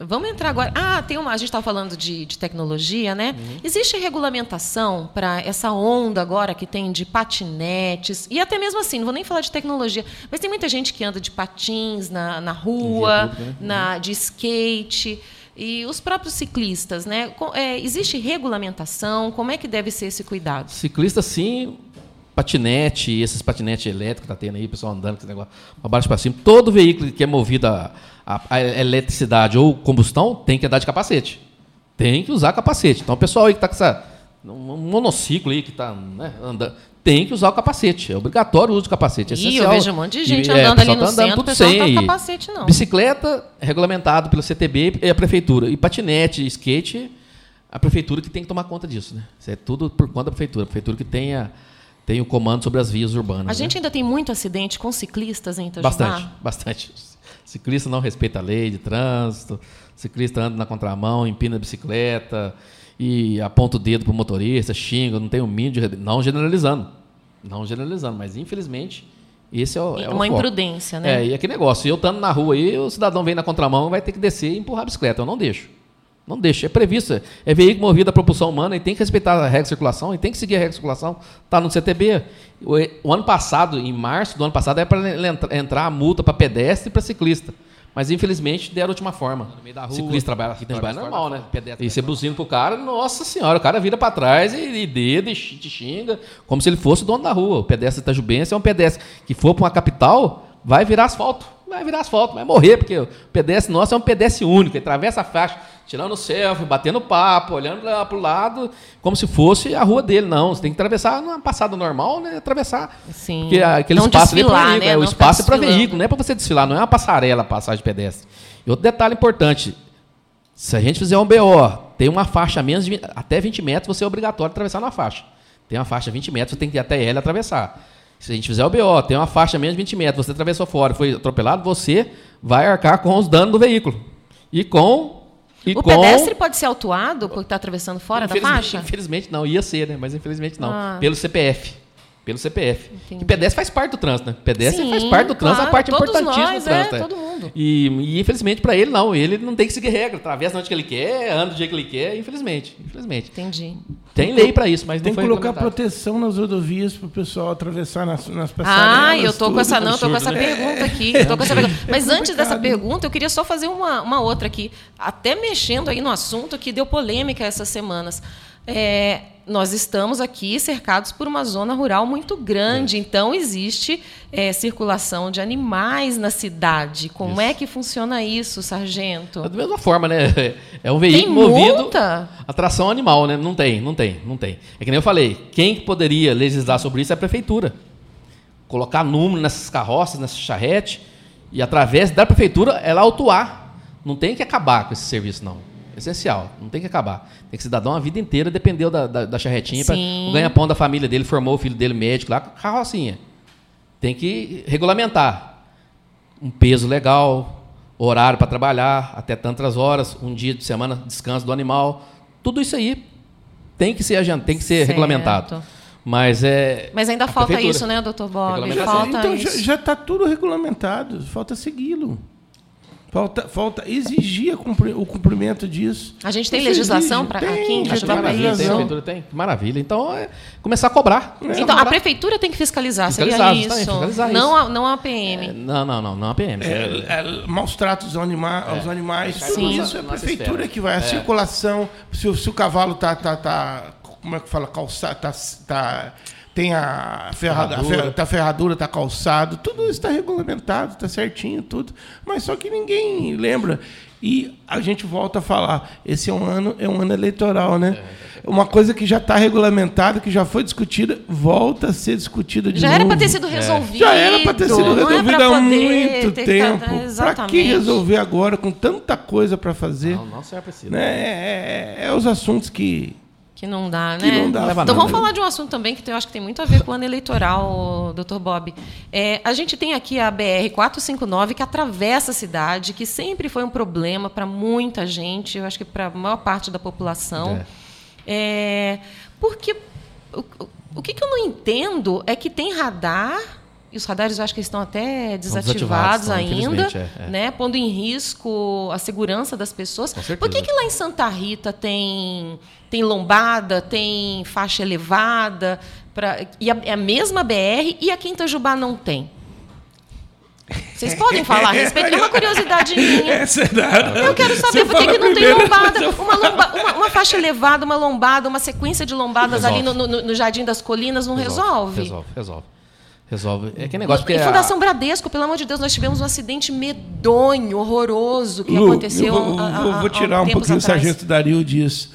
Vamos entrar agora. Ah, tem uma. A gente estava falando de, de tecnologia, né? Existe regulamentação para essa onda agora que tem de patinetes e até mesmo assim, não vou nem falar de tecnologia, mas tem muita gente que anda de patins na, na rua, né? na de skate e os próprios ciclistas, né? É, existe regulamentação? Como é que deve ser esse cuidado? Ciclista, sim, patinete, esses patinetes elétricos que tá tendo aí, o pessoal andando com esse negócio para baixo para cima. Todo veículo que é movido a, a- a eletricidade ou combustão tem que andar de capacete. Tem que usar capacete. Então, o pessoal aí que está com essa. Um monociclo aí que está né, andando. Tem que usar o capacete. É obrigatório o uso do capacete. É Ih, eu essencial. vejo um monte de gente E, é, andando o ali no tá andando centro, o pessoal não tá sem. com capacete, não. Bicicleta é regulamentado pelo CTB e a prefeitura. E patinete, skate, a prefeitura que tem que tomar conta disso, né? Isso é tudo por conta da prefeitura. A prefeitura que tem, a- tem o comando sobre as vias urbanas. A né? gente ainda tem muito acidente com ciclistas em Itajubá? Bastante, bastante. Ciclista não respeita a lei de trânsito, ciclista anda na contramão, empina a bicicleta e aponta o dedo pro motorista, xinga, não tem o mínimo de... Não generalizando, não generalizando, mas infelizmente esse é o, é o Uma foco. imprudência, né? É, e aquele negócio, eu estando na rua aí, o cidadão vem na contramão, vai ter que descer e empurrar a bicicleta, eu não deixo. Não deixa, é previsto. É veículo movido a propulsão humana e tem que respeitar a regra de circulação e tem que seguir a regra de circulação. Está no CTB. O, o ano passado, em março do ano passado, era para entrar a multa para pedestre e para ciclista. Mas infelizmente deram a última forma. No meio da rua, ciclista trabalha aqui trabalha normal, né? E você buzina pro cara, nossa senhora, o cara vira para trás e, e dedo e te xinga, como se ele fosse o dono da rua. O pedestre itajubense é um pedestre que for para uma capital, vai virar asfalto. Vai virar asfalto, vai morrer, porque o pedestre nosso é um pedestre único, ele atravessa a faixa, tirando selfie, batendo papo, olhando lá pro lado, como se fosse a rua dele. Não, você tem que atravessar numa passada normal, né? Atravessar. Sim. Porque aquele Não espaço ali é para desfilar, né? é, o Não espaço é ficar para veículo, não é para você desfilar, não é uma passarela passagem de pedestre. E outro detalhe importante, se a gente fizer um BO, tem uma faixa a menos de, até 20 metros, você é obrigatório atravessar na faixa. Tem uma faixa a 20 metros, você tem que ir até ela e atravessar. Se a gente fizer o BO, tem uma faixa menos de 20 metros, você atravessou fora, foi atropelado, você vai arcar com os danos do veículo. E com e o com pedestre pode ser autuado por estar atravessando fora da faixa? Infelizmente não, ia ser, né? Mas infelizmente não. Ah. Pelo CPF. Pelo CPF. Entendi. Que pedestre faz parte do trânsito, né? Pedestre Sim, faz parte do trânsito, claro, a parte importantíssima nós, do trânsito. é, é. todo mundo. E, e, infelizmente para ele não, ele não tem que seguir regra, atravessa onde que ele quer, anda do jeito que ele quer, infelizmente. Infelizmente. Entendi. Tem lei para isso, mas Tem não que colocar proteção nas rodovias para o pessoal atravessar nas, nas Ah, eu tô com essa tudo. não, eu tô com essa né? pergunta aqui. eu tô com essa pergunta. Mas É antes dessa pergunta, eu queria só fazer uma, uma outra aqui, até mexendo aí no assunto que deu polêmica essas semanas. É, nós estamos aqui cercados por uma zona rural muito grande, então existe é, circulação de animais na cidade. Como é que funciona isso, sargento? É da mesma forma, né? [LAUGHS] É um veículo movido a tração animal, né? Não tem, não tem, não tem. É que nem eu falei, quem que poderia legislar sobre isso é a prefeitura. Colocar número nessas carroças, nessa charrete, e através da prefeitura ela autuar. Não tem que acabar com esse serviço, não. Essencial, não tem que acabar. Tem que cidadão a vida inteira dependeu da, da, da charretinha para Sim. o ganha-pão da família dele, formou o filho dele médico lá, com a carrocinha. Tem que regulamentar um peso legal, horário para trabalhar, até tantas horas, um dia de semana, descanso do animal. Tudo isso aí tem que ser, tem que ser Certo. regulamentado. Mas é. Mas ainda falta prefeitura. isso, né, doutor Bob? Falta então isso. já está tudo regulamentado, falta segui-lo. Falta, falta exigir o cumprimento disso. A gente tem Você legislação Tem, aqui em pra Maravilha, isso? tem, a prefeitura tem. Maravilha. Então é começar a cobrar. Começar Então, a cobrar. prefeitura tem que fiscalizar, Fiscalizar, seria isso. fiscalizar não, isso. A, não a PM. É, não, não, não, não a PM. É, é, maus tratos aos, anima aos animais, tudo Sim. isso é a prefeitura que vai. A circulação, se, o- se o cavalo tá, tá, tá, como é que fala, calçado, tá, tá tem a ferradura, a ferradura, tá ferradura, tá calçado, tudo isso está regulamentado, está certinho, tudo. Mas só que ninguém lembra. E a gente volta a falar, esse é um ano, é um ano eleitoral, né? Uma coisa que já está regulamentada, que já foi discutida, volta a ser discutida de Já novo. era para ter sido resolvido. Já era para ter sido é resolvido pra há muito ter tempo. Para que resolver agora com tanta coisa para fazer? Não, não serve preciso. Né? É, é- é os assuntos que Que não dá, né? Que não dá. Leva Então vamos falar de um assunto também que eu acho que tem muito a ver com o ano eleitoral, Dr. Bob. É, a gente tem aqui a BR 459 que atravessa a cidade, que sempre foi um problema para muita gente, eu acho que para a maior parte da população. É, porque o, o- o que, que eu não entendo é que tem radar. E os radares eu acho que estão até desativados, desativados, ainda, é, é. né, pondo em risco a segurança das pessoas. Por que, que lá em Santa Rita tem, tem lombada, tem faixa elevada, pra, e a, é a mesma BR e aqui em Itajubá não tem? Vocês podem falar a respeito? É uma curiosidade minha. [LAUGHS] Essa é nada. Eu quero saber por que, que não tem lombada. Uma, lomba- uma- uma faixa elevada, uma lombada, uma sequência de lombadas ali no, no- no Jardim das Colinas não resolve. Resolve, resolve. Resolve. É que negócio, porque Em a- Fundação Bradesco, pelo amor de Deus, nós tivemos um acidente medonho, horroroso, que Lu, aconteceu eu vou, há- há- vou- tirar um pouquinho o atrás. sargento Dario disso.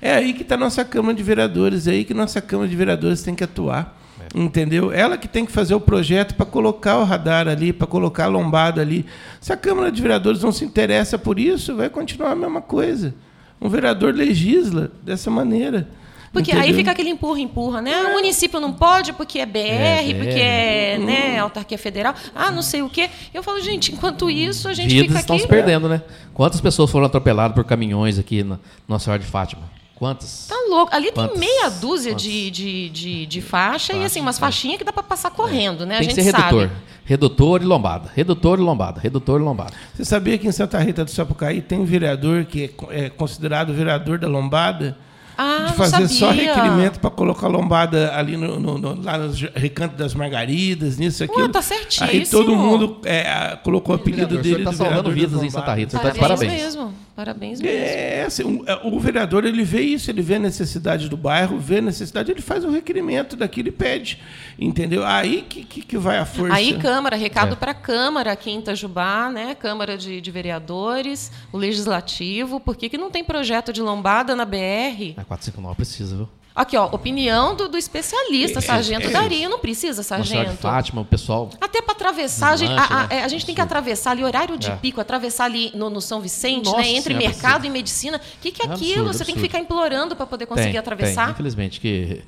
É aí que está nossa Câmara de Vereadores, é aí que nossa Câmara de Vereadores tem que atuar. Entendeu? Ela que tem que fazer o projeto para colocar o radar ali, para colocar a lombada ali. Se a Câmara de Vereadores não se interessa por isso, vai continuar a mesma coisa. Um vereador legisla dessa maneira. Porque aí entendeu? fica aquele empurra, empurra, né? O município não pode porque é BR, É, porque é né, autarquia federal. Ah, não sei o quê. Eu falo, gente, enquanto isso, a gente vidas fica estão aqui. se perdendo, né? Quantas pessoas foram atropeladas por caminhões aqui na Nossa Senhora de Fátima? Quantas? Tá louco. Ali Quantas? tem meia dúzia Quantas? de, de, de, de faixa e assim, umas é. faixinhas que dá pra passar correndo, né? Tem a que gente ser redutor. sabe. Redutor e lombada. Redutor e lombada. Redutor e lombada. Você sabia que em Santa Rita do Sapucaí tem um vereador que é é considerado vereador da lombada? Ah, de não fazer só requerimento para colocar lombada ali no, no- no- lá nos recantos das margaridas, nisso, aquilo. tá Aí certíssimo. todo mundo é, colocou o apelido dele senhor tá de salvando vidas das em Santa. Rita. Você tá de Parabéns, parabéns. mesmo. Parabéns mesmo. É, assim, o, é, o vereador ele vê isso, ele vê a necessidade do bairro, vê a necessidade, ele faz o requerimento daquilo e pede, entendeu? Aí que, que, que vai a força. Aí, Câmara, recado É. para a Câmara aqui em Itajubá, né? Câmara de, de Vereadores, o Legislativo. Por que, que não tem projeto de lombada na BR? A 459 precisa, viu? Aqui, ó, opinião do, do especialista, Sargento Dario. Não precisa, Nossa Senhora de Sargento. Fátima, o pessoal. Até para atravessar, a a, a- né? é, a gente tem que atravessar ali, horário de É. pico, atravessar ali no, no São Vicente, Nossa né, entre Senhora, mercado absurdo. e medicina. O que, que é É aquilo? absurdo, Você tem que absurdo. ficar implorando para poder conseguir tem, atravessar? Tem, infelizmente, que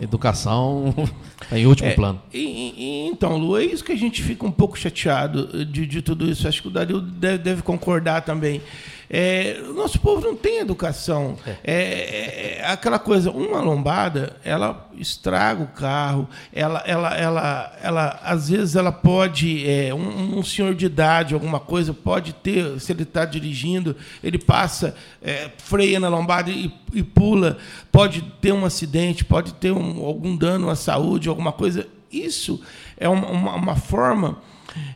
educação está [LAUGHS] em último É, plano. e- e- então, Lu, é isso que a gente fica um pouco chateado de, de tudo isso. Acho que o Dario deve, deve concordar também. É, o nosso povo não tem educação. É, é- é aquela coisa, uma lombada, ela estraga o carro, ela, ela, ela, ela às vezes ela pode, é, um, um senhor de idade, alguma coisa, pode ter, se ele está dirigindo, ele passa, é, freia na lombada e, e pula, pode ter um acidente, pode ter um- algum dano à saúde, alguma coisa. Isso é uma, uma, uma forma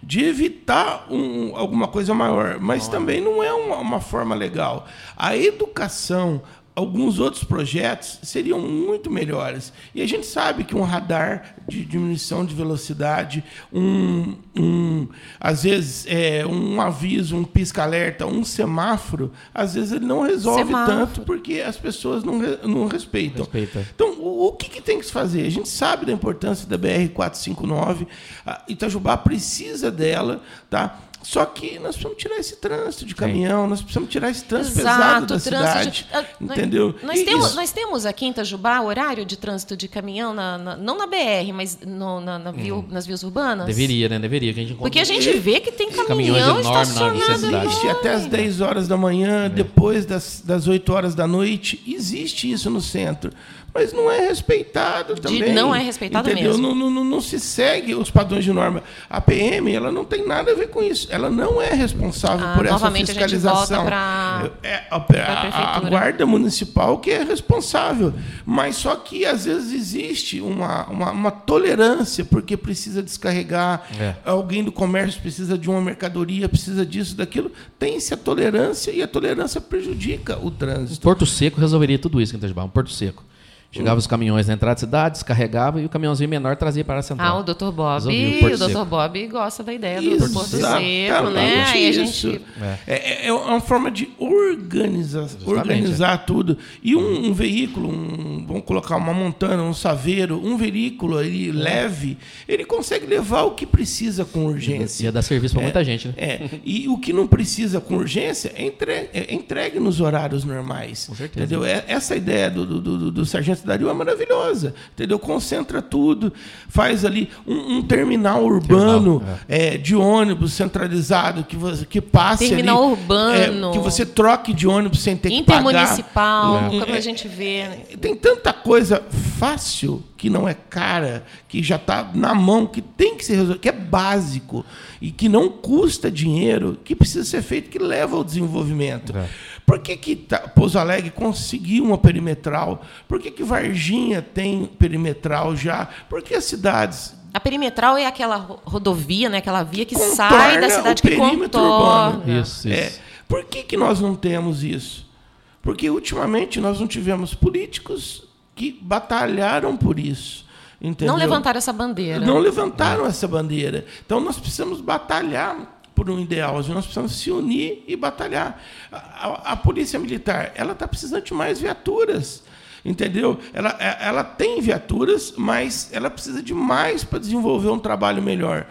de evitar um- alguma coisa maior, mas também não é uma, uma forma legal. A educação, alguns outros projetos seriam muito melhores. E a gente sabe que um radar de diminuição de velocidade, um, um às vezes é, um aviso, um pisca-alerta, um semáforo, às vezes ele não resolve Semáforo. tanto porque as pessoas não, não respeitam. Respeita. Então, o, o que, que tem que se fazer? A gente sabe da importância da BR-459, a Itajubá precisa dela, tá? Só que nós precisamos tirar esse trânsito de caminhão, nós precisamos tirar esse trânsito pesado da trânsito cidade. de- ah, nós- entendeu? Nós temos, nós temos aqui em Itajubá horário de trânsito de caminhão, na- na- não na BR, mas no- na- na via- nas vias urbanas? Deveria, né? Deveria. Que a gente Porque a gente vê que tem Caminhões caminhão estacionado. Existe até às 10 horas da manhã, depois das, das 8 horas da noite. Existe isso no centro. Mas não é respeitado também. não é respeitado entendeu? mesmo. Não, não, não, se segue os padrões de norma. A PM ela não tem nada a ver com isso. Ela não é responsável Ah, por essa a fiscalização. volta pra- É, a, a- pra a- a guarda municipal que é responsável. Mas só que às vezes existe uma, uma, uma tolerância, porque precisa descarregar, É. alguém do comércio precisa de uma mercadoria, precisa disso, daquilo. Tem-se a tolerância e a tolerância prejudica o trânsito. Porto Seco resolveria tudo isso em Itajubá. Um Porto Seco. Chegava os caminhões na entrada da cidade, descarregava e o caminhãozinho menor trazia para a central. Ah, o Dr. Bob, o Porto Dr. Bob gosta da ideia do, do Porto Seco, né? Aí a isso. gente É. É, é uma forma de organizar, organizar tudo. E um, um veículo, um- vamos colocar uma montana, um saveiro, um veículo ele leve, ele consegue levar o que precisa com urgência. Ia dar serviço para muita gente, né? É, e o que não precisa com urgência é entregue, é entregue nos horários normais. Com certeza. Entendeu? É- Essa ideia do, do, do, do Sargento Dario é maravilhosa. Entendeu? Concentra tudo, faz ali um, um terminal urbano é, de ônibus centralizado que, você, que passe Terminal ali, urbano. é, que você troque de ônibus sem ter que pagar. intermunicipal, É. como a gente vê. né? Tem tanta coisa fácil que não é cara, que já está na mão, que tem que ser resolvido, que é básico e que não custa dinheiro, que precisa ser feito, que leva ao desenvolvimento. Por que, que tá- Pouso Alegre conseguiu uma perimetral? Por que, que Varginha tem perimetral já? Por que as cidades A perimetral é aquela ro- rodovia, né? Aquela via que Contorna sai da cidade o que perímetro contorna. urbano. Isso, isso. É. Por que, que nós não temos isso? Porque ultimamente nós não tivemos políticos que batalharam por isso. Entendeu? Não levantaram essa bandeira. Não levantaram essa bandeira. Então nós precisamos batalhar por um ideal, nós precisamos se unir e batalhar. A, a- a polícia militar, ela está precisando de mais viaturas. Entendeu? Ela, é- ela tem viaturas, mas ela precisa de mais para desenvolver um trabalho melhor.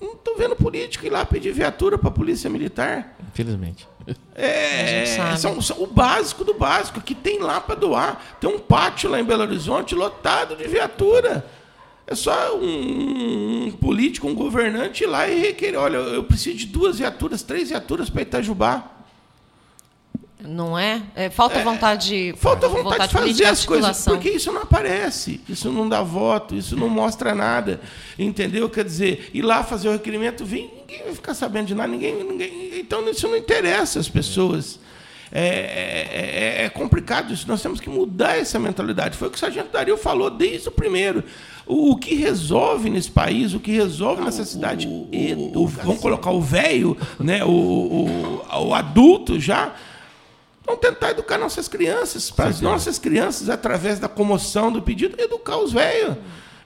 Não estou vendo político ir lá pedir viatura para a polícia militar. Infelizmente. É, gente sabe. são, são o básico do básico que tem lá para doar. Tem um pátio lá em Belo Horizonte lotado de viatura. É só um, um político, um governante ir lá e requerer: olha, eu preciso de duas viaturas, três viaturas para Itajubá. Não é? É, falta vontade. Falta vontade, de fazer política, as coisas, porque isso não aparece, isso não dá voto, isso não mostra nada, entendeu? Quer dizer, ir lá fazer o requerimento, vir, ninguém vai ficar sabendo de nada, ninguém, ninguém então isso não interessa as pessoas. É, é- é- é complicado isso, nós temos que mudar essa mentalidade. Foi o que o Sargento Dario falou desde o primeiro. O, o que resolve nesse país, o que resolve nessa cidade, vamos colocar o velho, né, o, o, o adulto já, Vamos tentar educar nossas crianças, para as nossas crianças, através da comoção do pedido, educar os velhos,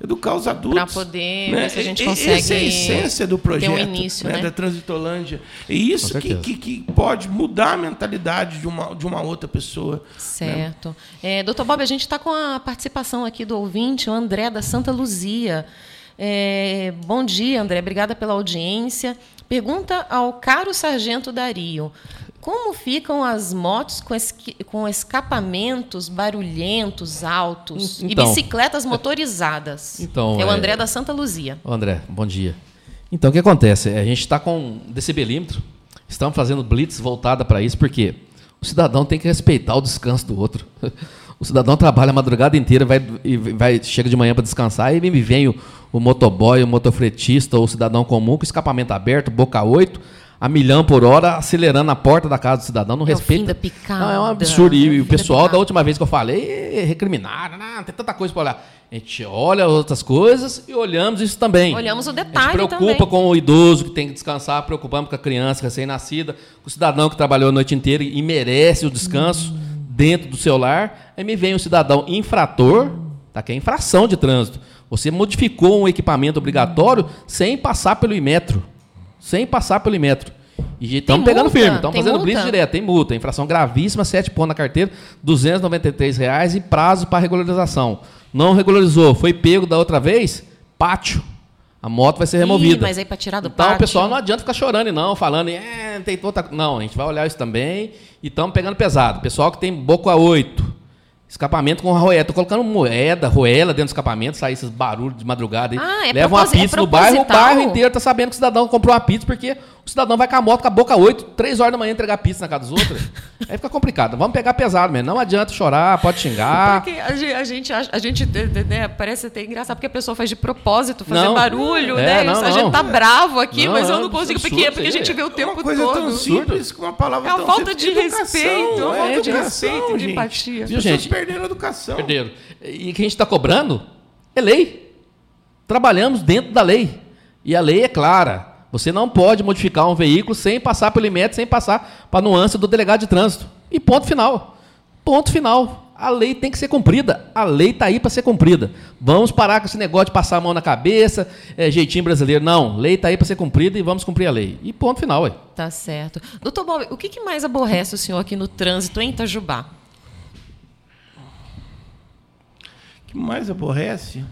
educar os adultos. Pra poder né? ver se a gente consegue Essa é a essência do ter um projeto início, né, né? da Transitolândia. E isso que, que, que pode mudar a mentalidade de uma, de uma outra pessoa. Certo. É, doutor Bob, a gente está com a participação aqui do ouvinte, o André da Santa Luzia. É, bom dia, André. Obrigada pela audiência. Pergunta ao caro Sargento Dario. Como ficam as motos com, esqui- com escapamentos barulhentos, altos Então. e bicicletas motorizadas? [LAUGHS] Então, é o é- André da Santa Luzia. André, bom dia. Então, o que acontece? A gente está com decibelímetro, estamos fazendo blitz voltada para isso, porque o cidadão tem que respeitar o descanso do outro. [LAUGHS] O cidadão trabalha a madrugada inteira, vai, e vai, chega de manhã para descansar, e me vem o, o motoboy, o motofretista, ou o cidadão comum com escapamento aberto, boca 8, a milhão por hora, acelerando na porta da casa do cidadão, não É o respeita. fim da picada, Não, é um absurdo. é o E fim o da pessoal, da picada. última vez que eu falei, recriminaram, não, tem tanta coisa para olhar. A gente olha outras coisas e olhamos isso também. Olhamos o A gente detalhe preocupa também. com o idoso que tem que descansar, preocupamos com a criança recém-nascida, com o cidadão que trabalhou a noite inteira e merece o descanso dentro do seu lar. Aí me vem um cidadão infrator, tá, que é infração de trânsito. Você modificou um equipamento obrigatório sem passar pelo Imetro. Sem passar pelo Imetro. E estamos pegando multa? firme, estamos fazendo multa? blitz direto, tem multa. Infração gravíssima, 7 pontos na carteira, 293 reais e prazo para regularização. Não regularizou, foi pego da outra vez, pátio. A moto vai ser removida. Ih, mas aí para tirar do Então, pátio. o pessoal não adianta ficar chorando, e não, falando, é, tem outra. Não, a gente vai olhar isso também e estamos pegando pesado. Pessoal que tem boca 8, escapamento com roela. Tô colocando moeda, roela dentro do escapamento, sai esses barulhos de madrugada. aí. Ah, é Leva uma é pizza no bairro, o bairro inteiro tá sabendo que o cidadão comprou uma pizza, porque o cidadão vai com a moto com a boca 8, 3 horas da manhã entregar pizza na casa dos outros. [LAUGHS] aí fica complicado. Vamos pegar pesado mesmo. Não adianta chorar, pode xingar. Porque a gente, a gente, acha- a gente né, parece até engraçado porque a pessoa faz de propósito, fazer Não. barulho, É, né? não, a gente tá bravo aqui, Não, mas eu é não consigo, porque, porque a gente vê o É tempo uma coisa todo. tão simples, com uma palavra É uma tão falta simples. de Educação, respeito, é uma falta de respeito, de gente. empatia. As Viu, pessoas gente? perderam a educação. Perderam. E o que a gente está cobrando é lei. Trabalhamos dentro da lei. E a lei é clara. Você não pode modificar um veículo sem passar pelo IMET, sem passar para a nuance do delegado de trânsito. E ponto final. Ponto final. A lei tem que ser cumprida. A lei está aí para ser cumprida. Vamos parar com esse negócio de passar a mão na cabeça, é, jeitinho brasileiro. Não, lei está aí para ser cumprida e vamos cumprir a lei. E ponto final. Ué. Tá certo. Doutor Bob, o que, que mais aborrece o senhor aqui no trânsito em Itajubá? O que mais aborrece?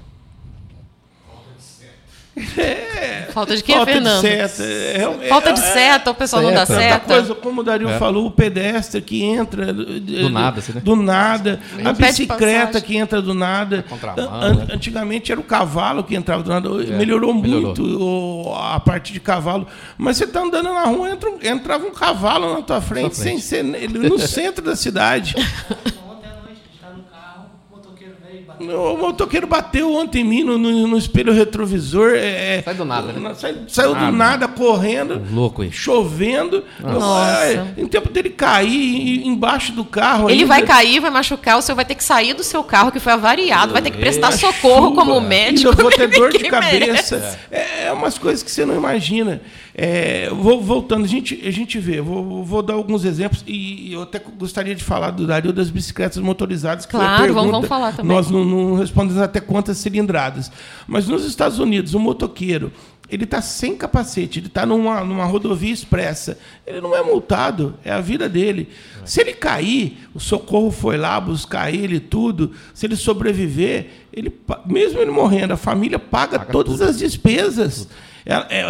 É. Falta de quê, Falta Fernando? de seta. É, é, Falta de seta, o pessoal não dá seta. coisa, como o Dario É. falou, o pedestre que entra do, Do nada, assim, né? do nada, a bicicleta que entra do nada. contramão, An- né? Antigamente era o cavalo que entrava do nada. melhorou, melhorou. muito a parte de cavalo. Mas você está andando na rua, entra um- entrava um cavalo na tua frente, sem frente. ser ele- no centro da cidade. [LAUGHS] Ontem à noite, a gente está no carro, o motoqueiro veio e bateu. O motoqueiro bateu ontem em mim no, no- no espelho retrovisor. é, Sai do nada, né? Sai- saiu do Nada. nada, correndo. Louco aí. Chovendo. Nossa. Ai, Em tempo dele cair embaixo do carro. Ele ainda. vai cair, vai machucar, o senhor vai ter que sair do seu carro, que foi avariado, vai ter que prestar Na socorro chuva, como médico. Ainda vou ter dor de cabeça. É, é umas coisas que você não imagina. É, vou, voltando, a gente, a gente vê, vou, vou dar alguns exemplos e eu até gostaria de falar do Dario das bicicletas motorizadas. Que foi a Claro, vamos- vamos falar também. Nós não, não respondemos até quantas cilindradas. Mas nos Estados Unidos, o motoqueiro, ele está sem capacete, ele está numa, numa rodovia expressa. Ele não é multado, é a vida dele. Se ele cair, o socorro foi lá buscar ele e tudo. Se ele sobreviver, ele, mesmo ele morrendo, a família paga, Paga todas tudo. as despesas. É- é-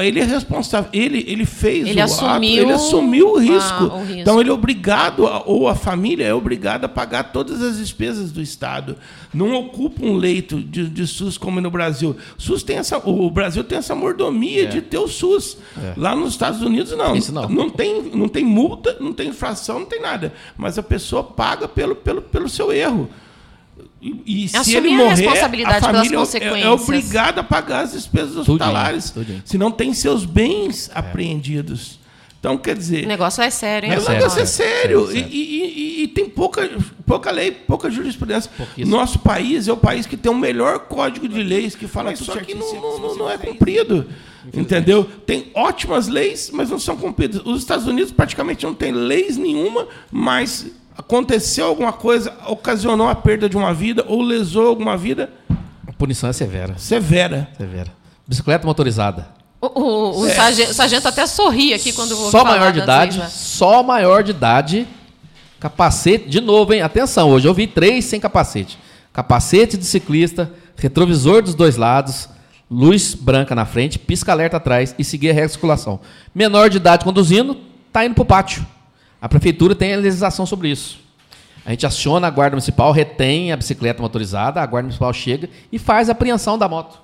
ele é responsável, ele, ele fez Ele o assumiu ato, ele assumiu o a- risco. o risco. Então ele é obrigado, a- ou a família é obrigada a pagar todas as despesas do Estado. Não ocupa um leito de, de SUS como no Brasil. SUS tem essa, o Brasil tem essa mordomia de ter o SUS. Lá nos Estados Unidos não. Isso não. tem, não tem multa, não tem infração, não tem nada. Mas a pessoa paga pelo, pelo, pelo seu erro. E, e se Assumir ele a morrer, responsabilidade a pelas família é- é, consequências. obrigada a pagar as despesas hospitalares. tudinho. Se não tem seus bens apreendidos. Então, quer dizer, O negócio é sério, hein? o É sério, negócio é sério. sério. Sério, E, e- e- e tem pouca, pouca lei, pouca jurisprudência. Pouquíssimo. Nosso país é o país que tem o melhor código de leis que fala tudo só que não, não- não- não é cumprido. Entendeu? Tem ótimas leis, mas não são cumpridas. Os Estados Unidos praticamente não tem leis nenhuma, mas aconteceu alguma coisa, ocasionou a perda de uma vida ou lesou alguma vida A punição é severa. severa. Severa. Bicicleta motorizada. O, o- o sargento, o sargento até sorri aqui quando vou Só falar maior de idade, né? só maior de idade, capacete, de novo, hein? Atenção, hoje eu vi três sem capacete. Capacete de ciclista, retrovisor dos dois lados, luz branca na frente, pisca-alerta atrás e seguir a regra de circulação. Menor de idade conduzindo, tá indo para o pátio. A prefeitura tem a legislação sobre isso. A gente aciona a guarda municipal, retém a bicicleta motorizada, a guarda municipal chega e faz a apreensão da moto.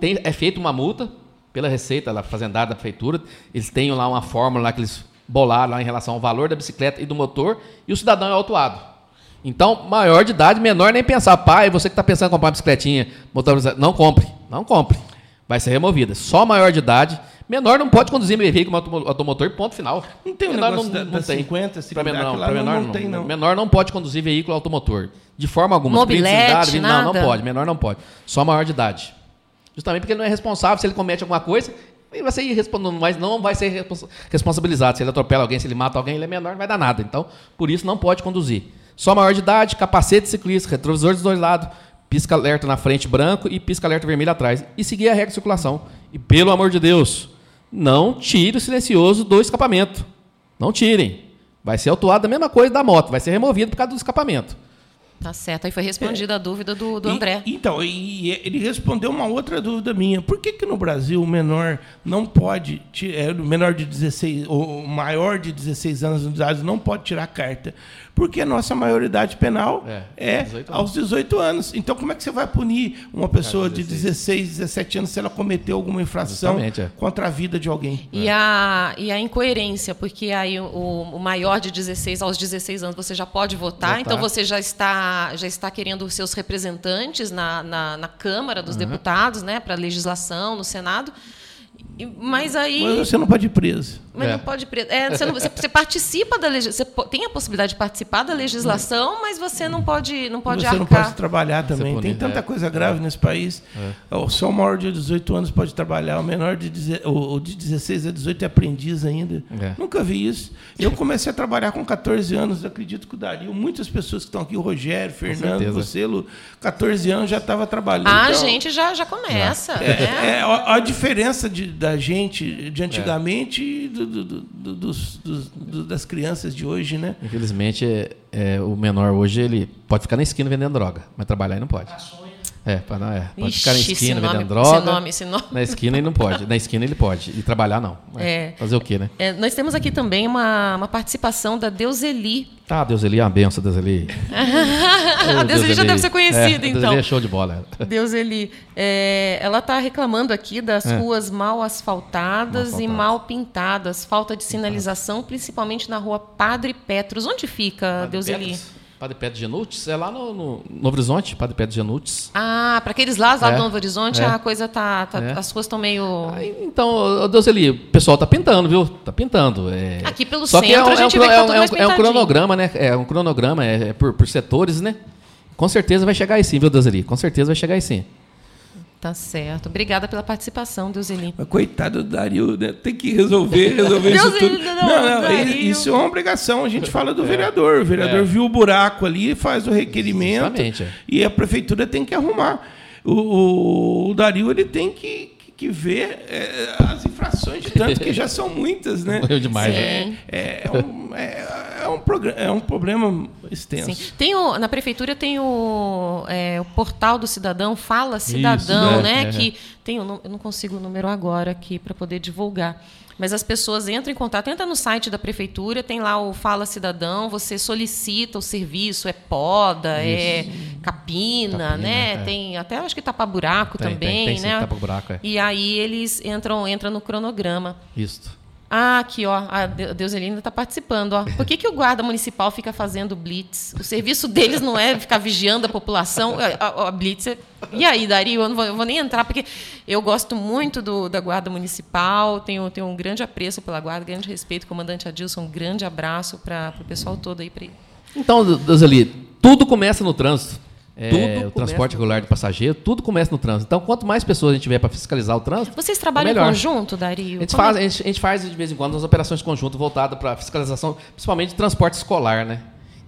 Tem- é feita uma multa pela Receita, lá, fazendada da prefeitura. Eles têm lá uma fórmula lá que eles bolaram lá em relação ao valor da bicicleta e do motor, e o cidadão é autuado. Então, maior de idade, menor nem pensar. Pai, você que está pensando em comprar uma bicicletinha motorizada, não compre. Não compre. Vai ser removida. Só maior de idade. Menor não pode conduzir veículo automo- automotor, ponto final. Não tem menor negócio da- da 50, Pra cilindrada, menor, que lá pra não- menor não tem, não. Menor não pode conduzir veículo automotor. De forma alguma. Mobilete, 30 cilindradas, Não, não nada? pode. Menor não pode. Só maior de idade. Justamente porque ele não é responsável se ele comete alguma coisa. Ele vai ser irresponsável, mas não vai ser respons- responsabilizado. Se ele atropela alguém, se ele mata alguém, ele é menor, não vai dar nada. Então, por isso não pode conduzir. Só maior de idade, capacete ciclista, retrovisor dos dois lados, pisca-alerta na frente branco e pisca-alerta vermelho atrás. E seguir a regra de circulação. E pelo amor de Deus, não tire o silencioso do escapamento. Não tirem. Vai ser autuado da mesma coisa da moto, vai ser removido por causa do escapamento. Tá certo, aí foi respondida a dúvida do, do E- André. então, e ele respondeu uma outra dúvida minha. Por que, que no Brasil o menor não pode, é, o menor de 16, ou o maior de 16 anos de idade não pode tirar a carta? Porque a nossa maioridade penal É, é, 18 anos. aos 18 anos. Então, como é que você vai punir uma pessoa de 16, 17 anos se ela cometeu alguma infração é. contra a vida de alguém? E, a, e a incoerência, porque aí o, o maior de 16 aos 16 anos você já pode votar, Votar. então você já está, já está querendo os seus representantes na, na, na Câmara dos Deputados, né, para legislação, no Senado. Mas aí. Mas você não pode ir preso. Mas É. não pode. pre- É, você, não- você- você participa da legislação. Você tem a possibilidade de participar da legislação, mas você não pode, não pode você arcar. não pode trabalhar também. pune- Tem tanta é. coisa grave nesse país. Ó, Só o maior de 18 anos pode trabalhar, o menor de, o o de 16 a 18 é aprendiz ainda. É. Nunca vi isso. Eu comecei a trabalhar com 14 anos, acredito que o Dario, muitas pessoas que estão aqui, o Rogério, Fernando, certeza. você, Lu, 14 anos já estava trabalhando. Ah, a Então, gente já, já começa. É, né? é, a, a diferença de- da gente de antigamente e do- do- do- do- dos- dos- do- das crianças de hoje, né? Infelizmente, é, é, o menor hoje ele pode ficar na esquina vendendo droga, mas trabalhar ele não pode. É, pra- não, é. pode ficar na Ixi, esquina nome- vendendo droga. esse nome, esse nome. Na esquina ele não pode. Na esquina ele pode. E trabalhar não. É. Fazer o quê, né? É, nós temos aqui também uma, uma participação da Deuseli. Tá, Deus ele é uma benção, Deus ele. a [LAUGHS] Deuseli já deve ser conhecida, é, então. Deus ele é show de bola. Deuseli, é, ela está reclamando aqui das É. ruas mal asfaltadas Mal e mal pintadas, falta de sinalização, principalmente na rua Padre Petros. Onde fica, Deuseli? Petros, Padre Pedro Genutes, é lá no, no, no Horizonte, Padre Pedro Genutes. Ah, para aqueles lados lá É. do Novo Horizonte, É. a coisa tá, tá- É. as ruas estão meio Aí, Então, ô, Deus ele, o pessoal tá pintando, viu? Tá pintando. é. Aqui pelo Só que centro é um, a gente é um, vê que é tá tudo é um- é pintadinho. cronograma, né? É um cronograma, é, é por, por setores, né? Com certeza vai chegar aí sim, viu, Deus ali? Com certeza vai chegar aí sim. Tá certo. Obrigada pela participação, Deuseli. Mas coitado do Dario, né? tem que resolver, resolver Deus isso tudo. não, Não, não, isso é uma obrigação. A gente fala do vereador. O vereador viu o buraco ali, faz o requerimento Exatamente, é. e a prefeitura tem que arrumar. O, o, o Dario ele tem que, que- ver é, as infrações de tanto que já são muitas, né? [LAUGHS] Morreu demais, É, é, um, é, é um, é um problema extenso. Sim. Tem o- na prefeitura tem o, é, o portal do cidadão, Fala Cidadão, é, né? é. Que tem eu não consigo o número agora aqui para poder divulgar. Mas as pessoas entram em contato, entra no site da prefeitura, tem lá o Fala Cidadão, você solicita o serviço, é poda, é capina, Capina, né? é. Tem até acho que tapa buraco Tem, tem, também, tem sim, né? tapa-buraco, é. E aí eles entram, entram no cronograma. Isso. Ah, aqui, ó. A De- Deuselina está participando, ó. Por que, que o guarda municipal fica fazendo blitz? O serviço deles não é ficar vigiando a população. A, a- a blitz é... E aí, Dario, eu não vou, eu vou nem entrar, porque eu gosto muito do, da guarda municipal, tenho, tenho um grande apreço pela guarda, grande respeito. Comandante Adilson, um grande abraço para o pessoal todo aí. Pra... Então, Deus ali, tudo começa no trânsito. É, Tudo o transporte no regular de passageiro, tudo começa no trânsito. Então, quanto mais pessoas a gente tiver para fiscalizar o trânsito, Vocês trabalham em melhor. conjunto, Dario? A gente, Como é- faz, a, gente, a gente faz de vez em quando as operações conjuntas voltadas para fiscalização, principalmente de transporte escolar, né?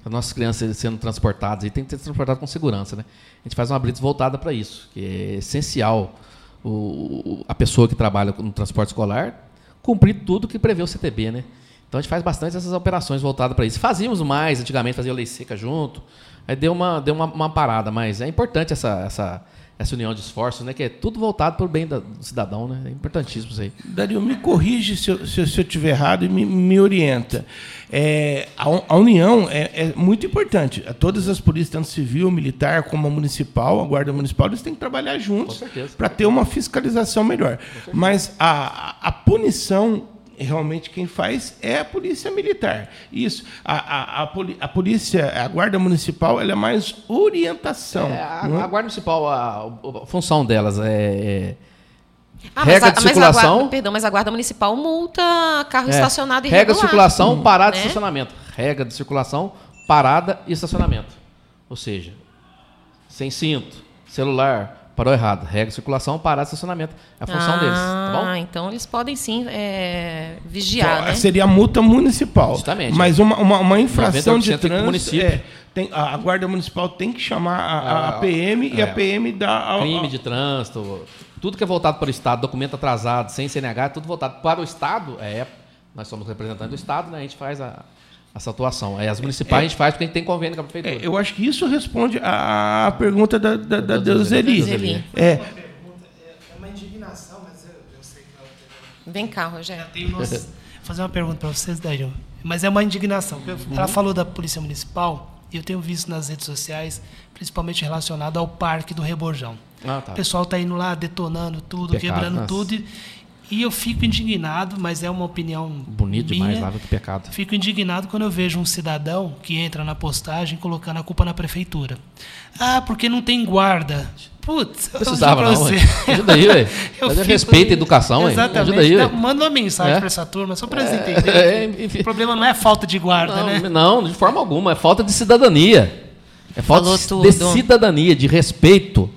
As nossas crianças sendo transportadas e tem que ser transportado com segurança, né? A gente faz uma blitz voltada para isso, que é essencial o, o- a pessoa que trabalha no transporte escolar cumprir tudo que prevê o CTB, né? Então a gente faz bastante essas operações voltadas para isso. Fazíamos mais antigamente, fazia lei seca junto. Aí deu uma, deu uma, uma parada, mas é importante essa, essa, essa união de esforços, né? Que é tudo voltado para o bem da- do cidadão, né? É importantíssimo isso aí. Dario, me corrige se eu, se eu- estiver errado e me, me orienta. É, a, a união é, é muito importante. Todas as polícias, tanto civil, militar, como a municipal, a guarda municipal, eles têm que trabalhar juntos para ter uma fiscalização melhor. Mas a, a punição, realmente, quem faz é a polícia militar. Isso. A, a, a, poli- a polícia, a guarda municipal, ela é mais orientação. É, a, não é? a Guarda Municipal, a, a função delas é, é Ah, regra mas a, de mas a circulação. guarda, perdão, mas a guarda municipal multa carro é, estacionado regra irregular. de circulação, parada né? e estacionamento. Regra de circulação, parada e estacionamento. Ou seja, sem cinto, celular, parou errado. Regra de circulação, parada e estacionamento. É a função ah, deles, tá bom? então eles podem sim é, vigiar, né? Seria a multa municipal. Justamente. Mas uma, uma, uma infração de 90% do trânsito. município. é, tem, a, a Guarda Municipal tem que chamar a, a- a PM e é. a PM dá. A, Crime de trânsito, tudo que é voltado para o Estado, documento atrasado, sem CNH, é tudo voltado para o Estado. É, nós somos representantes do Estado, né? A gente faz a, essa atuação. Aí as municipais a gente faz porque a gente tem convênio com a prefeitura. É, eu acho que isso responde à pergunta da, da, da Deuseli. Deuseli. É, É uma indignação, mas eu, eu sei que ela teve Vem cá, Rogério. Vou fazer uma pergunta para vocês, Dario. Mas é uma indignação. Ela falou da Polícia Municipal e eu tenho visto nas redes sociais, principalmente relacionado ao Parque do Reborjão. Ah, tá. O pessoal está indo lá detonando tudo, Pecado, quebrando nossa. tudo. E, E eu fico indignado, mas é uma opinião Bonito minha. demais, lava do pecado. Fico indignado quando eu vejo um cidadão que entra na postagem colocando a culpa na prefeitura. Ah, porque não tem guarda. Putz, eu Precisava não, você. Ajuda aí, [LAUGHS] Mas é respeito à educação. Exatamente. Ajuda aí. Não, manda uma mensagem É. para essa turma, só para eles É, entenderem. é, enfim. o problema não é falta de guarda, Não, né? não, de forma alguma. É falta de cidadania. É falta Falou de tudo. cidadania, de respeito.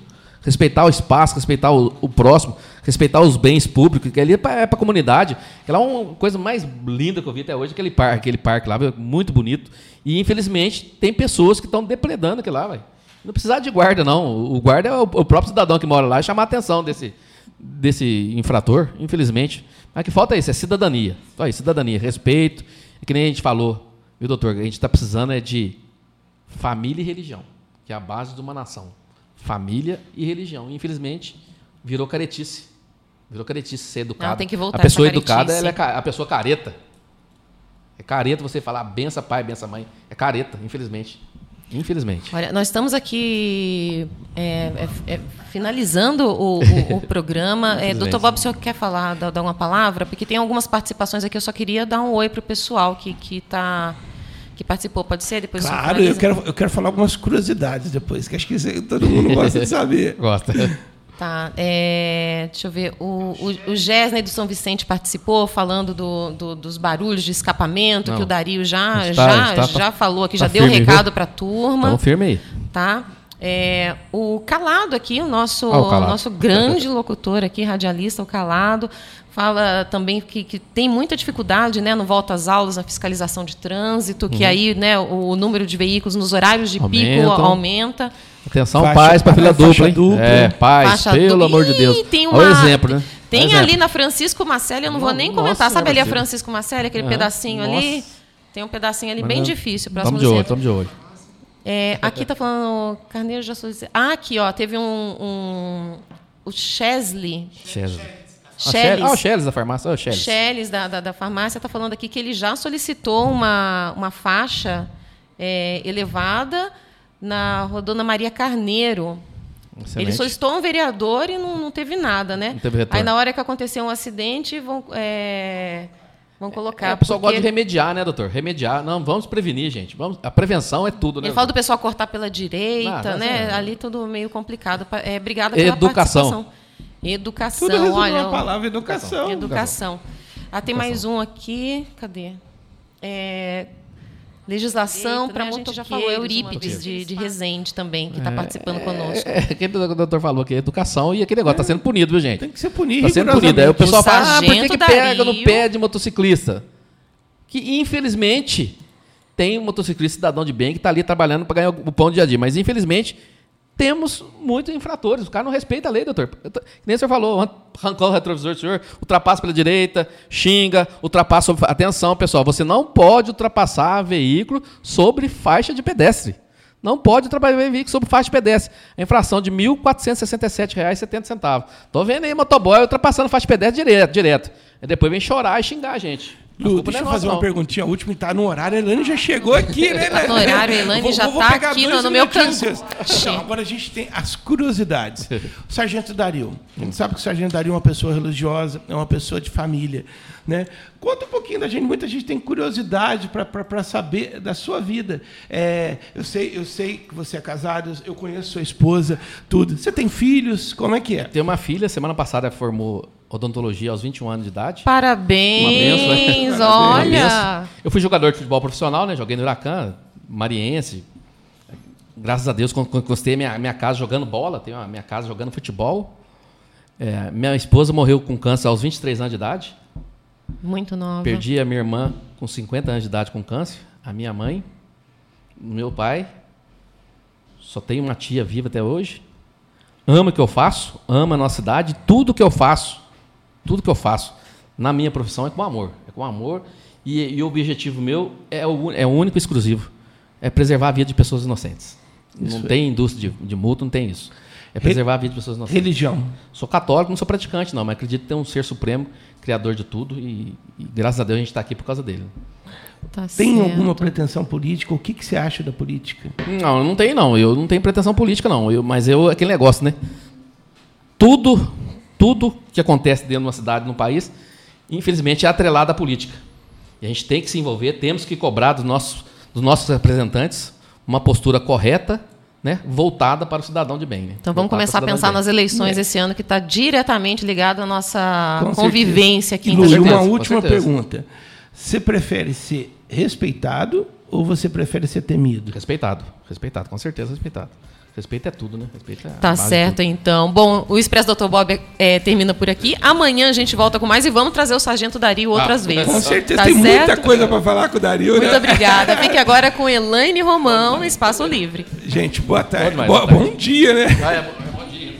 Respeitar o espaço, respeitar o, o próximo, respeitar os bens públicos, que ali é para a comunidade. Aquela é uma coisa mais linda que eu vi até hoje, aquele parque, aquele parque lá, muito bonito. E, infelizmente, tem pessoas que estão depredando aquilo lá. Não precisa de guarda, não. O guarda é o, o próprio cidadão que mora lá e chamar a atenção desse, desse infrator, infelizmente. Mas que falta é isso, é cidadania. Só isso, cidadania, respeito. É que nem a gente falou, viu, doutor? A gente está precisando é de família e religião, que é a base de uma nação. Família e religião. Infelizmente, virou caretice. Virou caretice ser educado. Não, tem que voltar A pessoa educada é a pessoa careta. É careta você falar benção pai, benção mãe. É careta, infelizmente. Infelizmente. Olha, nós estamos aqui é, é, é, finalizando o, o- o [LAUGHS] programa. É, Doutor Bob, o senhor quer falar, dar, dar uma palavra? Porque tem algumas participações aqui, eu só queria dar um oi para o pessoal que, que, tá, que participou. Pode ser? Depois Claro, eu quero, eu quero falar algumas curiosidades depois, que acho que todo mundo gosta de saber. [LAUGHS] Gosta. Tá, é, deixa eu ver. O, o, o do São Vicente participou falando do, do- dos barulhos de escapamento, Não. que o Dario já, Está- já, está- já falou aqui, tá já deu firme, recado para a turma. Então, firme aí. tá? É, o Calado aqui, o nosso, Ah, o Calado. nosso grande locutor aqui, radialista, o Calado, fala também que, que tem muita dificuldade né, no volta às aulas, na fiscalização de trânsito, que aí né, o, o número de veículos nos horários de pico Aumentam. aumenta. Atenção, Faixa- pais para faixa dupla, hein? dupla. É, pais, Faixa pelo dupla. amor de Deus. Ih, tem Olha o uma- exemplo, né? Tem Olha o ali exemplo. na Francisco Marcelo, eu não vou No- nem nossa comentar. Sabe ali a. Francisco Marcelo, aquele pedacinho ali? Nossa. Tem um pedacinho ali bem difícil, próximo Estamos de olho, estamos de olho. É, aqui tá falando Carneiro já solicitei. Ah, aqui, ó, teve um, um o Chesley, Chesley. Cheles. Ah, o Cheles da farmácia. Ah, o Cheles. Cheles da, da, da farmácia está falando aqui que ele já solicitou uma, uma faixa é, elevada na Rodona Maria Carneiro. Excelente. Ele solicitou um vereador e não, não teve nada, né? Não teve retorno. Aí na hora que aconteceu um acidente, vão, é, vão colocar. É, o pessoal porque gosta de remediar, né, doutor? Remediar. Não, vamos prevenir, gente. Vamos, a prevenção é tudo, né? Ele fala do pessoal cortar pela direita, Ah, né? é- Ali tudo meio complicado. É, obrigada pela Educação. participação. Educação. Tudo olha, uma palavra, educação. Educação. Ah, tem mais um aqui. Cadê? É, legislação para né? A gente motoqueiros. já falou, Eurípides de, de Resende também, que está participando conosco. É, aquele o doutor falou que é educação e aquele negócio está sendo punido, viu, gente? Tem que ser punido. Está sendo punido. Aí o pessoal O fala, ah, por que, que pega no pé de motociclista? Que, infelizmente, tem um motociclista cidadão de bem que está ali trabalhando para ganhar o pão do dia a dia. Mas, infelizmente, temos muitos infratores. O cara não respeita a lei, doutor. Tô- nem o senhor falou, arrancou o retrovisor do senhor, ultrapassa pela direita, xinga, ultrapassa. sobre- Atenção, pessoal, você não pode ultrapassar veículo sobre faixa de pedestre. Não pode ultrapassar veículo sobre faixa de pedestre. A infração de R$ 1.467,70. Tô vendo aí motoboy ultrapassando faixa de pedestre direto, direto. Aí depois vem chorar e xingar a gente. A Lu, deixa eu é fazer uma perguntinha última, tá no horário. A Elane já chegou aqui, né? Tá no horário, a Elane já tá pegar aqui no- no meu canto. Então, agora a gente tem as curiosidades. O Sargento Dario. A gente sabe que o Sargento Dario é uma pessoa religiosa, é uma pessoa de família. Né? Conta um pouquinho da gente. Muita gente tem curiosidade para saber da sua vida. É, eu, sei, eu sei que você é casado, eu conheço sua esposa, tudo. Você tem filhos? Como é que é? Tem uma filha, semana passada formou odontologia aos 21 anos de idade. Parabéns, Uma benção, né? olha. Uma benção. Eu fui jogador de futebol profissional, né? Joguei no Huracan, Mariense. Graças a Deus, conquistei minha, minha casa jogando bola, tenho a minha casa jogando futebol. É, minha esposa morreu com câncer aos 23 anos de idade. Muito nova. Perdi a minha irmã com 50 anos de idade com câncer. A minha mãe, meu pai. Só tenho uma tia viva até hoje. Ama o que eu faço, ama a nossa cidade. Tudo que eu faço, tudo que eu faço na minha profissão é com amor. É com amor. E, e o objetivo meu é o, é o único e exclusivo. É preservar a vida de pessoas inocentes. não tem indústria de, de multa, não tem isso. É preservar a vida de pessoas inocentes. Religião. Sou católico, não sou praticante, não, mas acredito que tem um ser supremo, criador de tudo, e, e graças a Deus a gente está aqui por causa dele. Tá Tem certo. alguma pretensão política? O que, que você acha da política? Não, eu não tenho, não. Eu não tenho pretensão política, não. Eu, mas eu, aquele negócio, né? Tudo, tudo que acontece dentro de uma cidade, num país, infelizmente é atrelado à política. E a gente tem que se envolver, temos que cobrar dos nossos, dos nossos representantes uma postura correta, né, voltada para o cidadão de bem. Né? Então vamos Voltada começar a pensar nas eleições esse ano, que está diretamente ligado à nossa Com convivência aqui certeza. em E uma última pergunta. Você prefere ser respeitado ou você prefere ser temido? Respeitado, respeitado, com certeza respeitado. Respeito é tudo, né? Respeito é a Tá certo, então. Bom, o Expresso Dr. Bob é, termina por aqui. Amanhã a gente volta com mais e vamos trazer o Sargento Dario outras Ah, vezes. Com certeza, Tá tem muita certo? coisa para falar com o Dario, Muito né? obrigada. Fique agora com [LAUGHS] Elaine Romão no Espaço Livre. Gente, boa tarde. Boa- boa tarde. bom dia, né? Ah, é,